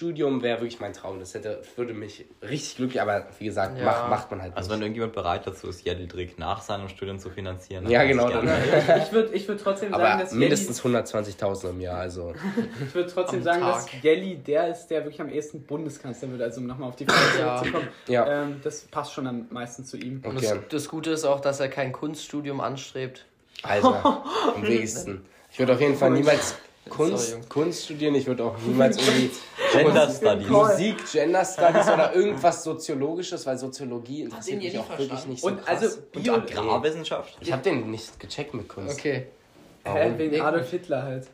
Geschichtsstudium wäre wirklich mein Traum. Das hätte, würde mich richtig glücklich, aber wie gesagt, Ja. macht, macht man halt Also nicht. wenn irgendjemand bereit dazu ist, Yeldrick nach seinem Studium zu finanzieren. dann Ja, genau, dann- Ich würde ich würd trotzdem sagen, aber dass mindestens 120.000 im Jahr, also. Ich würd trotzdem sagen, Tag. dass Jelly der ist, der wirklich am ehesten Bundeskanzler wird. Also um nochmal auf die Frage Ja. zurückzukommen. Ja. Ähm, das passt schon am meisten zu ihm. Und Okay. das, das Gute ist auch, dass er kein Kunststudium anstrebt. Alter, <laughs> am wenigsten. Ich würde auf jeden Fall niemals Kunst. Kunst studieren. Ich würde auch niemals irgendwie <laughs> Gender Studies. Musik, Gender Studies oder irgendwas Soziologisches, weil Soziologie interessiert mich auch wirklich verstanden? nicht so Und krass. also Bio, Und Agrarwissenschaft? ich habe den nicht gecheckt mit Kunst. Okay. hä, wegen. Adolf Hitler halt.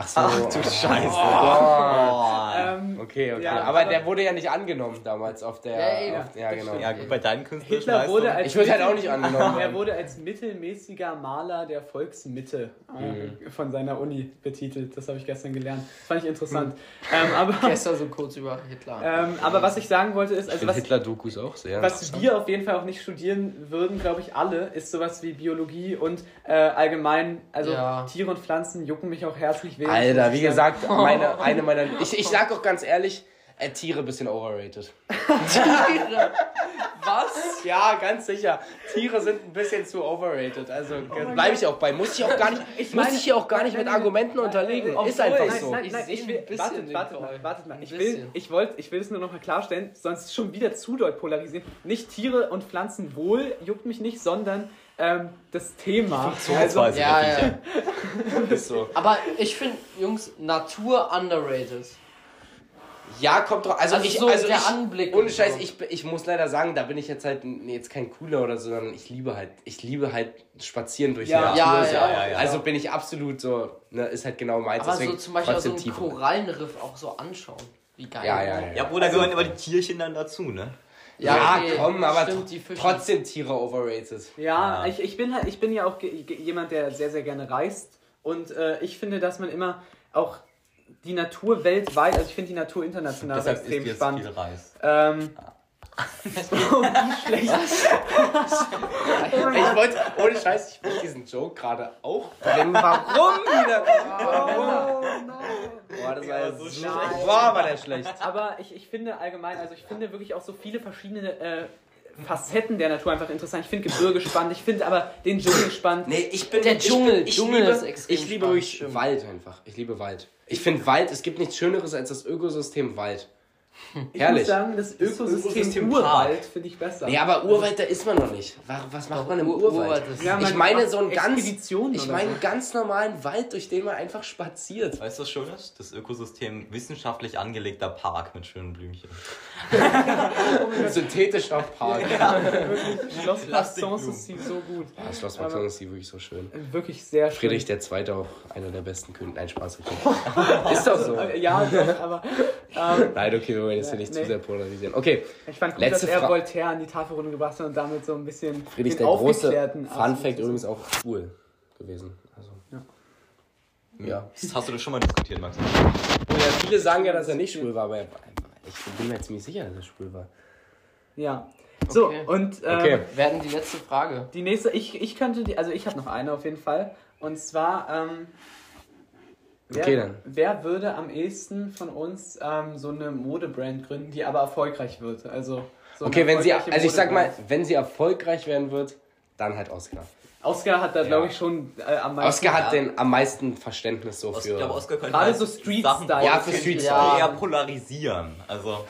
Ach so. Ach du Scheiße. Oh. Ähm, Okay, okay. Ja, aber, aber- der wurde ja nicht angenommen damals auf der. Ja, eben. auf, ja genau. Ja, gut, bei deinen künstlerischen Hitler wurde als Ich würde halt auch nicht angenommen <laughs> Er wurde als mittelmäßiger Maler der Volksmitte äh, von seiner Uni betitelt. Das habe ich gestern gelernt. Das fand ich interessant. Ähm, aber, <laughs> Gestern so kurz über Hitler. ähm, aber was ich sagen wollte ist, also was, Hitler-Dokus auch sehr. was wir auf jeden Fall auch nicht studieren würden, glaube ich, alle, ist sowas wie Biologie und äh, allgemein, also Ja. Tiere und Pflanzen jucken mich auch herzlich wenig. Alter, wie ich gesagt, meine, eine meiner. Ich, ich sag auch ganz ehrlich, äh, Tiere bisschen overrated. <laughs> Tiere. Was? Ja, ganz sicher. Tiere sind ein bisschen zu overrated. Also bleibe ich auch bei. Muss ich auch gar nicht, Ich muss meine- ich hier auch gar nicht mit Argumenten unterlegen. Ist einfach nein, so. Nein, Ich nein, ich ein will, wartet, mal, wartet Ich will, ich ich will es nur noch mal klarstellen, sonst schon wieder zu doll polarisieren. Nicht Tiere und Pflanzen wohl juckt mich nicht, sondern ähm, das Thema. Also, Funktionsweise Ja, der ja. Viecher. <laughs> Ist so. Aber ich finde, Jungs, Natur underrated. Ja, kommt drauf. Also, Also ich, so also der ich, Anblick Ohne Scheiß, so. ich, ich muss leider sagen, da bin ich jetzt halt nee, jetzt kein cooler oder so, sondern ich liebe halt, ich liebe halt spazieren durch Ja. die Natur. Ja, ja, ja, ja. Also bin ich absolut so, ne, ist halt genau meins. Aber deswegen so zum Beispiel auch so ein. Korallenriff auch so anschauen. Wie geil. Ja, ja, ja. Ja, Bruder, da gehören immer die Tierchen dann dazu, ne? Ja, okay, komm, aber stimmt, trotzdem Tiere overrated. Ja, Ja. Ich, ich bin halt, ich bin ja auch jemand, der sehr, sehr gerne reist. Und äh, ich finde, dass man immer auch die Natur weltweit, also ich finde die Natur international Deshalb ist extrem jetzt spannend. viel Reis. Ähm, <laughs> oh, wie schlecht. Ich wollte, ohne Scheiß, ich wollte diesen Joke gerade auch bringen. Warum wieder? Warum? Boah, das war ja so schlecht. Boah, war der schlecht. Aber ich, ich finde allgemein, also ich finde wirklich auch so viele verschiedene äh, Facetten der Natur einfach interessant. Ich finde Gebirge spannend, ich finde aber den Dschungel spannend. Nee, ich bin Der ich Dschungel, bin, ich Dschungel liebe, ist extrem Ich liebe spannend. Wald einfach. Ich liebe Wald. Ich finde Wald, es gibt nichts Schöneres als das Ökosystem Wald. Ich Herrlich. muss sagen, das Ökosystem, Ökosystem Urwald finde ich besser. Ja, aber Urwald, da ist man noch nicht. Wa- Was macht man im Ur- Urwald? Ja, ich meine so einen ganz, ich meine so. ganz normalen Wald, durch den man einfach spaziert. Weißt du, was schön ist? Das Ökosystem wissenschaftlich angelegter Park mit schönen Blümchen. <laughs> Synthetischer Park. Schloss. <laughs> Maxence ist sie so gut. Ja, Schloss Maxon ist die wirklich so schön. Wirklich sehr schön. Friedrich der Zweite auch einer der besten Könige. Nein, Spaß. <laughs> Ist doch so. Äh, Ja, doch, aber ähm, Nein, okay, wir jetzt hier nicht Nee. zu sehr polarisieren. Okay, ich fand gut, Letzte dass er Fra- Voltaire an die Tafelrunde gebracht hat und damit so ein bisschen Friedrich den der große Fun Fact übrigens auch schwul gewesen. Also, ja. Das hast du das schon mal diskutiert, Max? Oh ja, viele sagen ja, dass er nicht schwul war, aber er, ich bin mir ziemlich sicher, dass er schwul war. Ja. So, Okay. und ähm, Okay. Werden die letzte Frage. die nächste, ich, ich könnte die, also ich habe noch eine auf jeden Fall. Und zwar, ähm, wer, Okay, dann. wer würde am ehesten von uns ähm, so eine Modebrand gründen, die aber erfolgreich wird? Also, so eine Okay, wenn sie, also ich sag mal, wenn sie erfolgreich werden wird, dann halt Oscar. Oscar hat da, glaube ich, schon äh, am meisten. Oscar hat den am meisten Verständnis so Ich für. glaube, Oscar könnte Gerade halt so Street Sachen Style. Ja, für Street Ja. eher polarisieren. Also,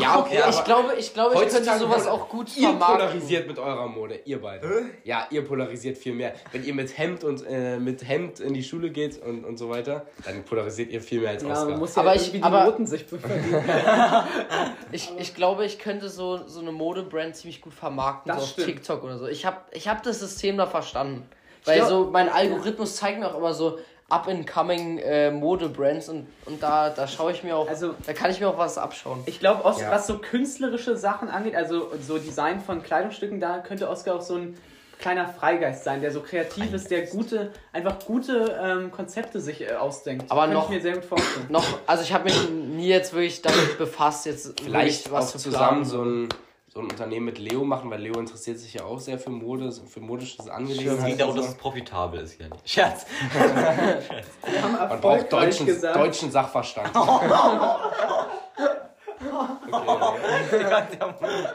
Ja, okay, ich glaube, ich glaube, ich könnte sowas auch gut Ihr vermarkten. polarisiert mit eurer Mode, ihr beide. Ja, ihr polarisiert viel mehr. Wenn ihr mit Hemd und äh, mit Hemd in die Schule geht und, und so weiter, dann polarisiert ihr viel mehr als Ja, Oscar. man muss ja Aber ich- irgendwie die aber- Noten sich verdienen. <laughs> Ich, ich glaube, ich könnte so, so eine Modebrand ziemlich gut vermarkten, Das so auf stimmt. TikTok oder so. Ich habe ich hab das System da verstanden. Weil glaub- so mein Algorithmus zeigt mir auch immer so up-and-coming äh, Mode-Brands und, und da, da schaue ich mir auch, Also- da kann ich mir auch was abschauen. Ich glaube, Ja. was so künstlerische Sachen angeht, also so Design von Kleidungsstücken, da könnte Oskar auch so ein kleiner Freigeist sein, der so kreativ ist, der gute, einfach gute ähm, Konzepte sich äh, ausdenkt. Aber noch- ich mir sehr gut vorstellen. Noch, also ich habe mich nie jetzt wirklich damit befasst, jetzt Vielleicht wirklich auch zu zusammen planen. so ein, so ein Unternehmen mit Leo machen, weil Leo interessiert sich ja auch sehr für Mode, für modisches Es Angelegenheiten. geht darum, dass es profitabel ist hier nicht. Scherz. Wir haben Man braucht deutschen, gesagt. deutschen Sachverstand. <laughs> <laughs>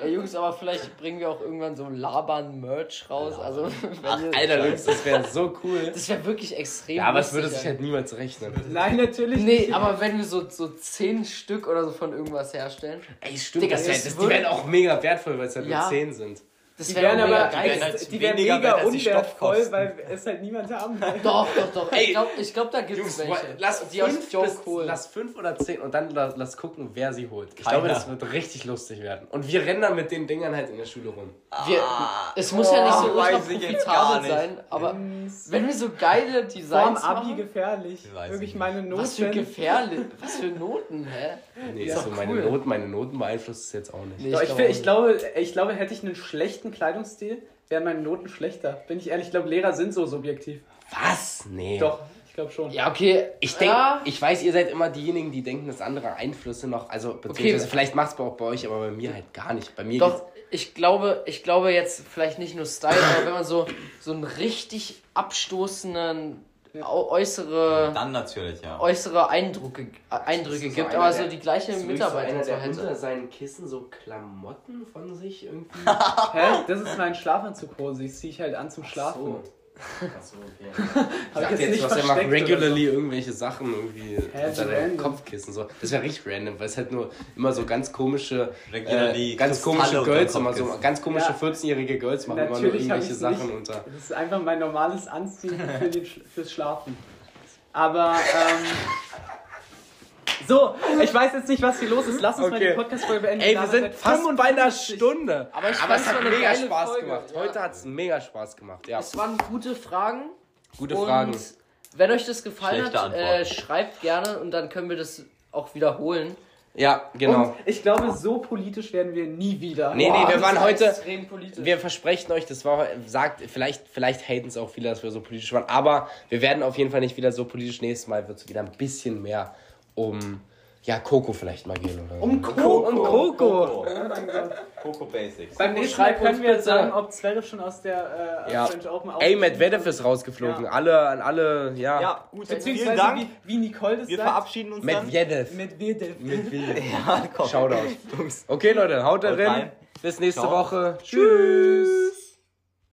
Ey, Jungs, aber vielleicht bringen wir auch irgendwann so Labern-Merch raus. Also, wenn ihr, Alter, Jungs, das wäre so cool. das wäre wirklich extrem. Ja, aber es würde sich halt niemals rechnen. Nein, natürlich Nee, nicht. aber wenn wir so, so zehn Stück oder so von irgendwas herstellen, Ey, stimmt, Digga, das wär, das die wären auch mega wertvoll, weil es halt Ja. nur 10 sind. Das Die wäre wären mega aber geil. halt die wären weniger mega unwertvoll, weil es halt niemand haben will. <laughs> Doch, doch, doch. Ey, ich glaube, ich glaub, da gibt es welche. lass die aus fünf, Joe bis, holen. lass fünf oder zehn und dann lass, lass gucken, wer sie holt. Ich Keiner. glaube, das wird richtig lustig werden. Und wir rennen dann mit den Dingern halt in der Schule rum. Wir, es muss ja nicht so Oh, ultra ich profitabel sein, aber wenn wir so geile Vorm Designs Abi machen, gefährlich. Ich weiß Wirklich nicht. meine Noten. was für gefährlich, was für Noten, hä? Nee, Ist so meine, cool. Noten, meine Noten beeinflusst es jetzt auch nicht. Nee, Doch, ich, auch ich, glaube, ich glaube, hätte ich einen schlechten Kleidungsstil, wären meine Noten schlechter. Bin ich ehrlich, ich glaube, Lehrer sind so subjektiv. Was? Nee. Doch, ich glaube schon. Ja, okay. Ich denke, ja, ich weiß, ihr seid immer diejenigen, die denken, dass andere Einflüsse noch, also beziehungsweise Okay. vielleicht macht es auch bei euch, aber bei mir halt gar nicht. Bei mir Doch, ich glaube, ich glaube jetzt vielleicht nicht nur Style, aber wenn man so, so einen richtig abstoßenden äußere, Dann natürlich, ja. äußere Eindrücke, äh, Eindrücke so gibt, aber so die gleiche. Ist so Mitarbeiter einer, der unter hätte. seinen Kissen so Klamotten von sich irgendwie. <laughs> Hä? Das ist mein Schlafanzughose. Ich ziehe ich halt an zum Schlafen. So. Achso, okay. <laughs> Hab Ich dachte jetzt jetzt, nicht was er macht, regularly irgendwelche Sachen irgendwie Hä, unter so deinem random. Kopfkissen. So. Das wäre richtig random, weil es halt nur immer so ganz komische, Regularly äh, ganz komische Girls, immer so ganz komische Ja. 14-jährige Girls machen immer nur Natürlich irgendwelche Sachen nicht. unter. Das ist einfach mein normales Anziehen für den, fürs Schlafen. Aber, ähm. <laughs> So, ich weiß jetzt nicht, was hier los ist. Lass uns mal Okay. die Podcast-Folge beenden. Ey, wir haben sind seit fast bei einer 55. Stunde. Aber ich Aber es hat eine mega geile Spaß Folge, gemacht. ja. Heute hat es mega Spaß gemacht. Ja, Es waren gute Fragen. gute und Fragen. Wenn euch das gefallen Schlechte hat, äh, schreibt gerne und dann können wir das auch wiederholen. Ja, genau. Und ich glaube, so politisch werden wir nie wieder. Nee, nee, wir das waren heute. extrem politisch. Wir versprechen euch, das war sagt, vielleicht, vielleicht haten es auch viele, dass wir so politisch waren, aber wir werden auf jeden Fall nicht wieder so politisch. Nächstes Mal wird es wieder ein bisschen mehr um ja, Coco vielleicht mal gehen oder. Um Coco. Um Coco. Coco Basics. Beim nächsten Mal können wir sagen, ob Zverev schon aus der äh, Ja. French Open Ey, Medvedev ist. rausgeflogen. Ja. Alle, an alle, ja. Ja, gut, Beziehungsweise vielen Dank. Wie, wie Nicole das Wir sagt. verabschieden uns dann. Medvedev. Medvedev. <laughs> Ja, komm. Shoutout. Okay, Leute, haut da rein. Bis nächste Ciao. Woche. Tschüss.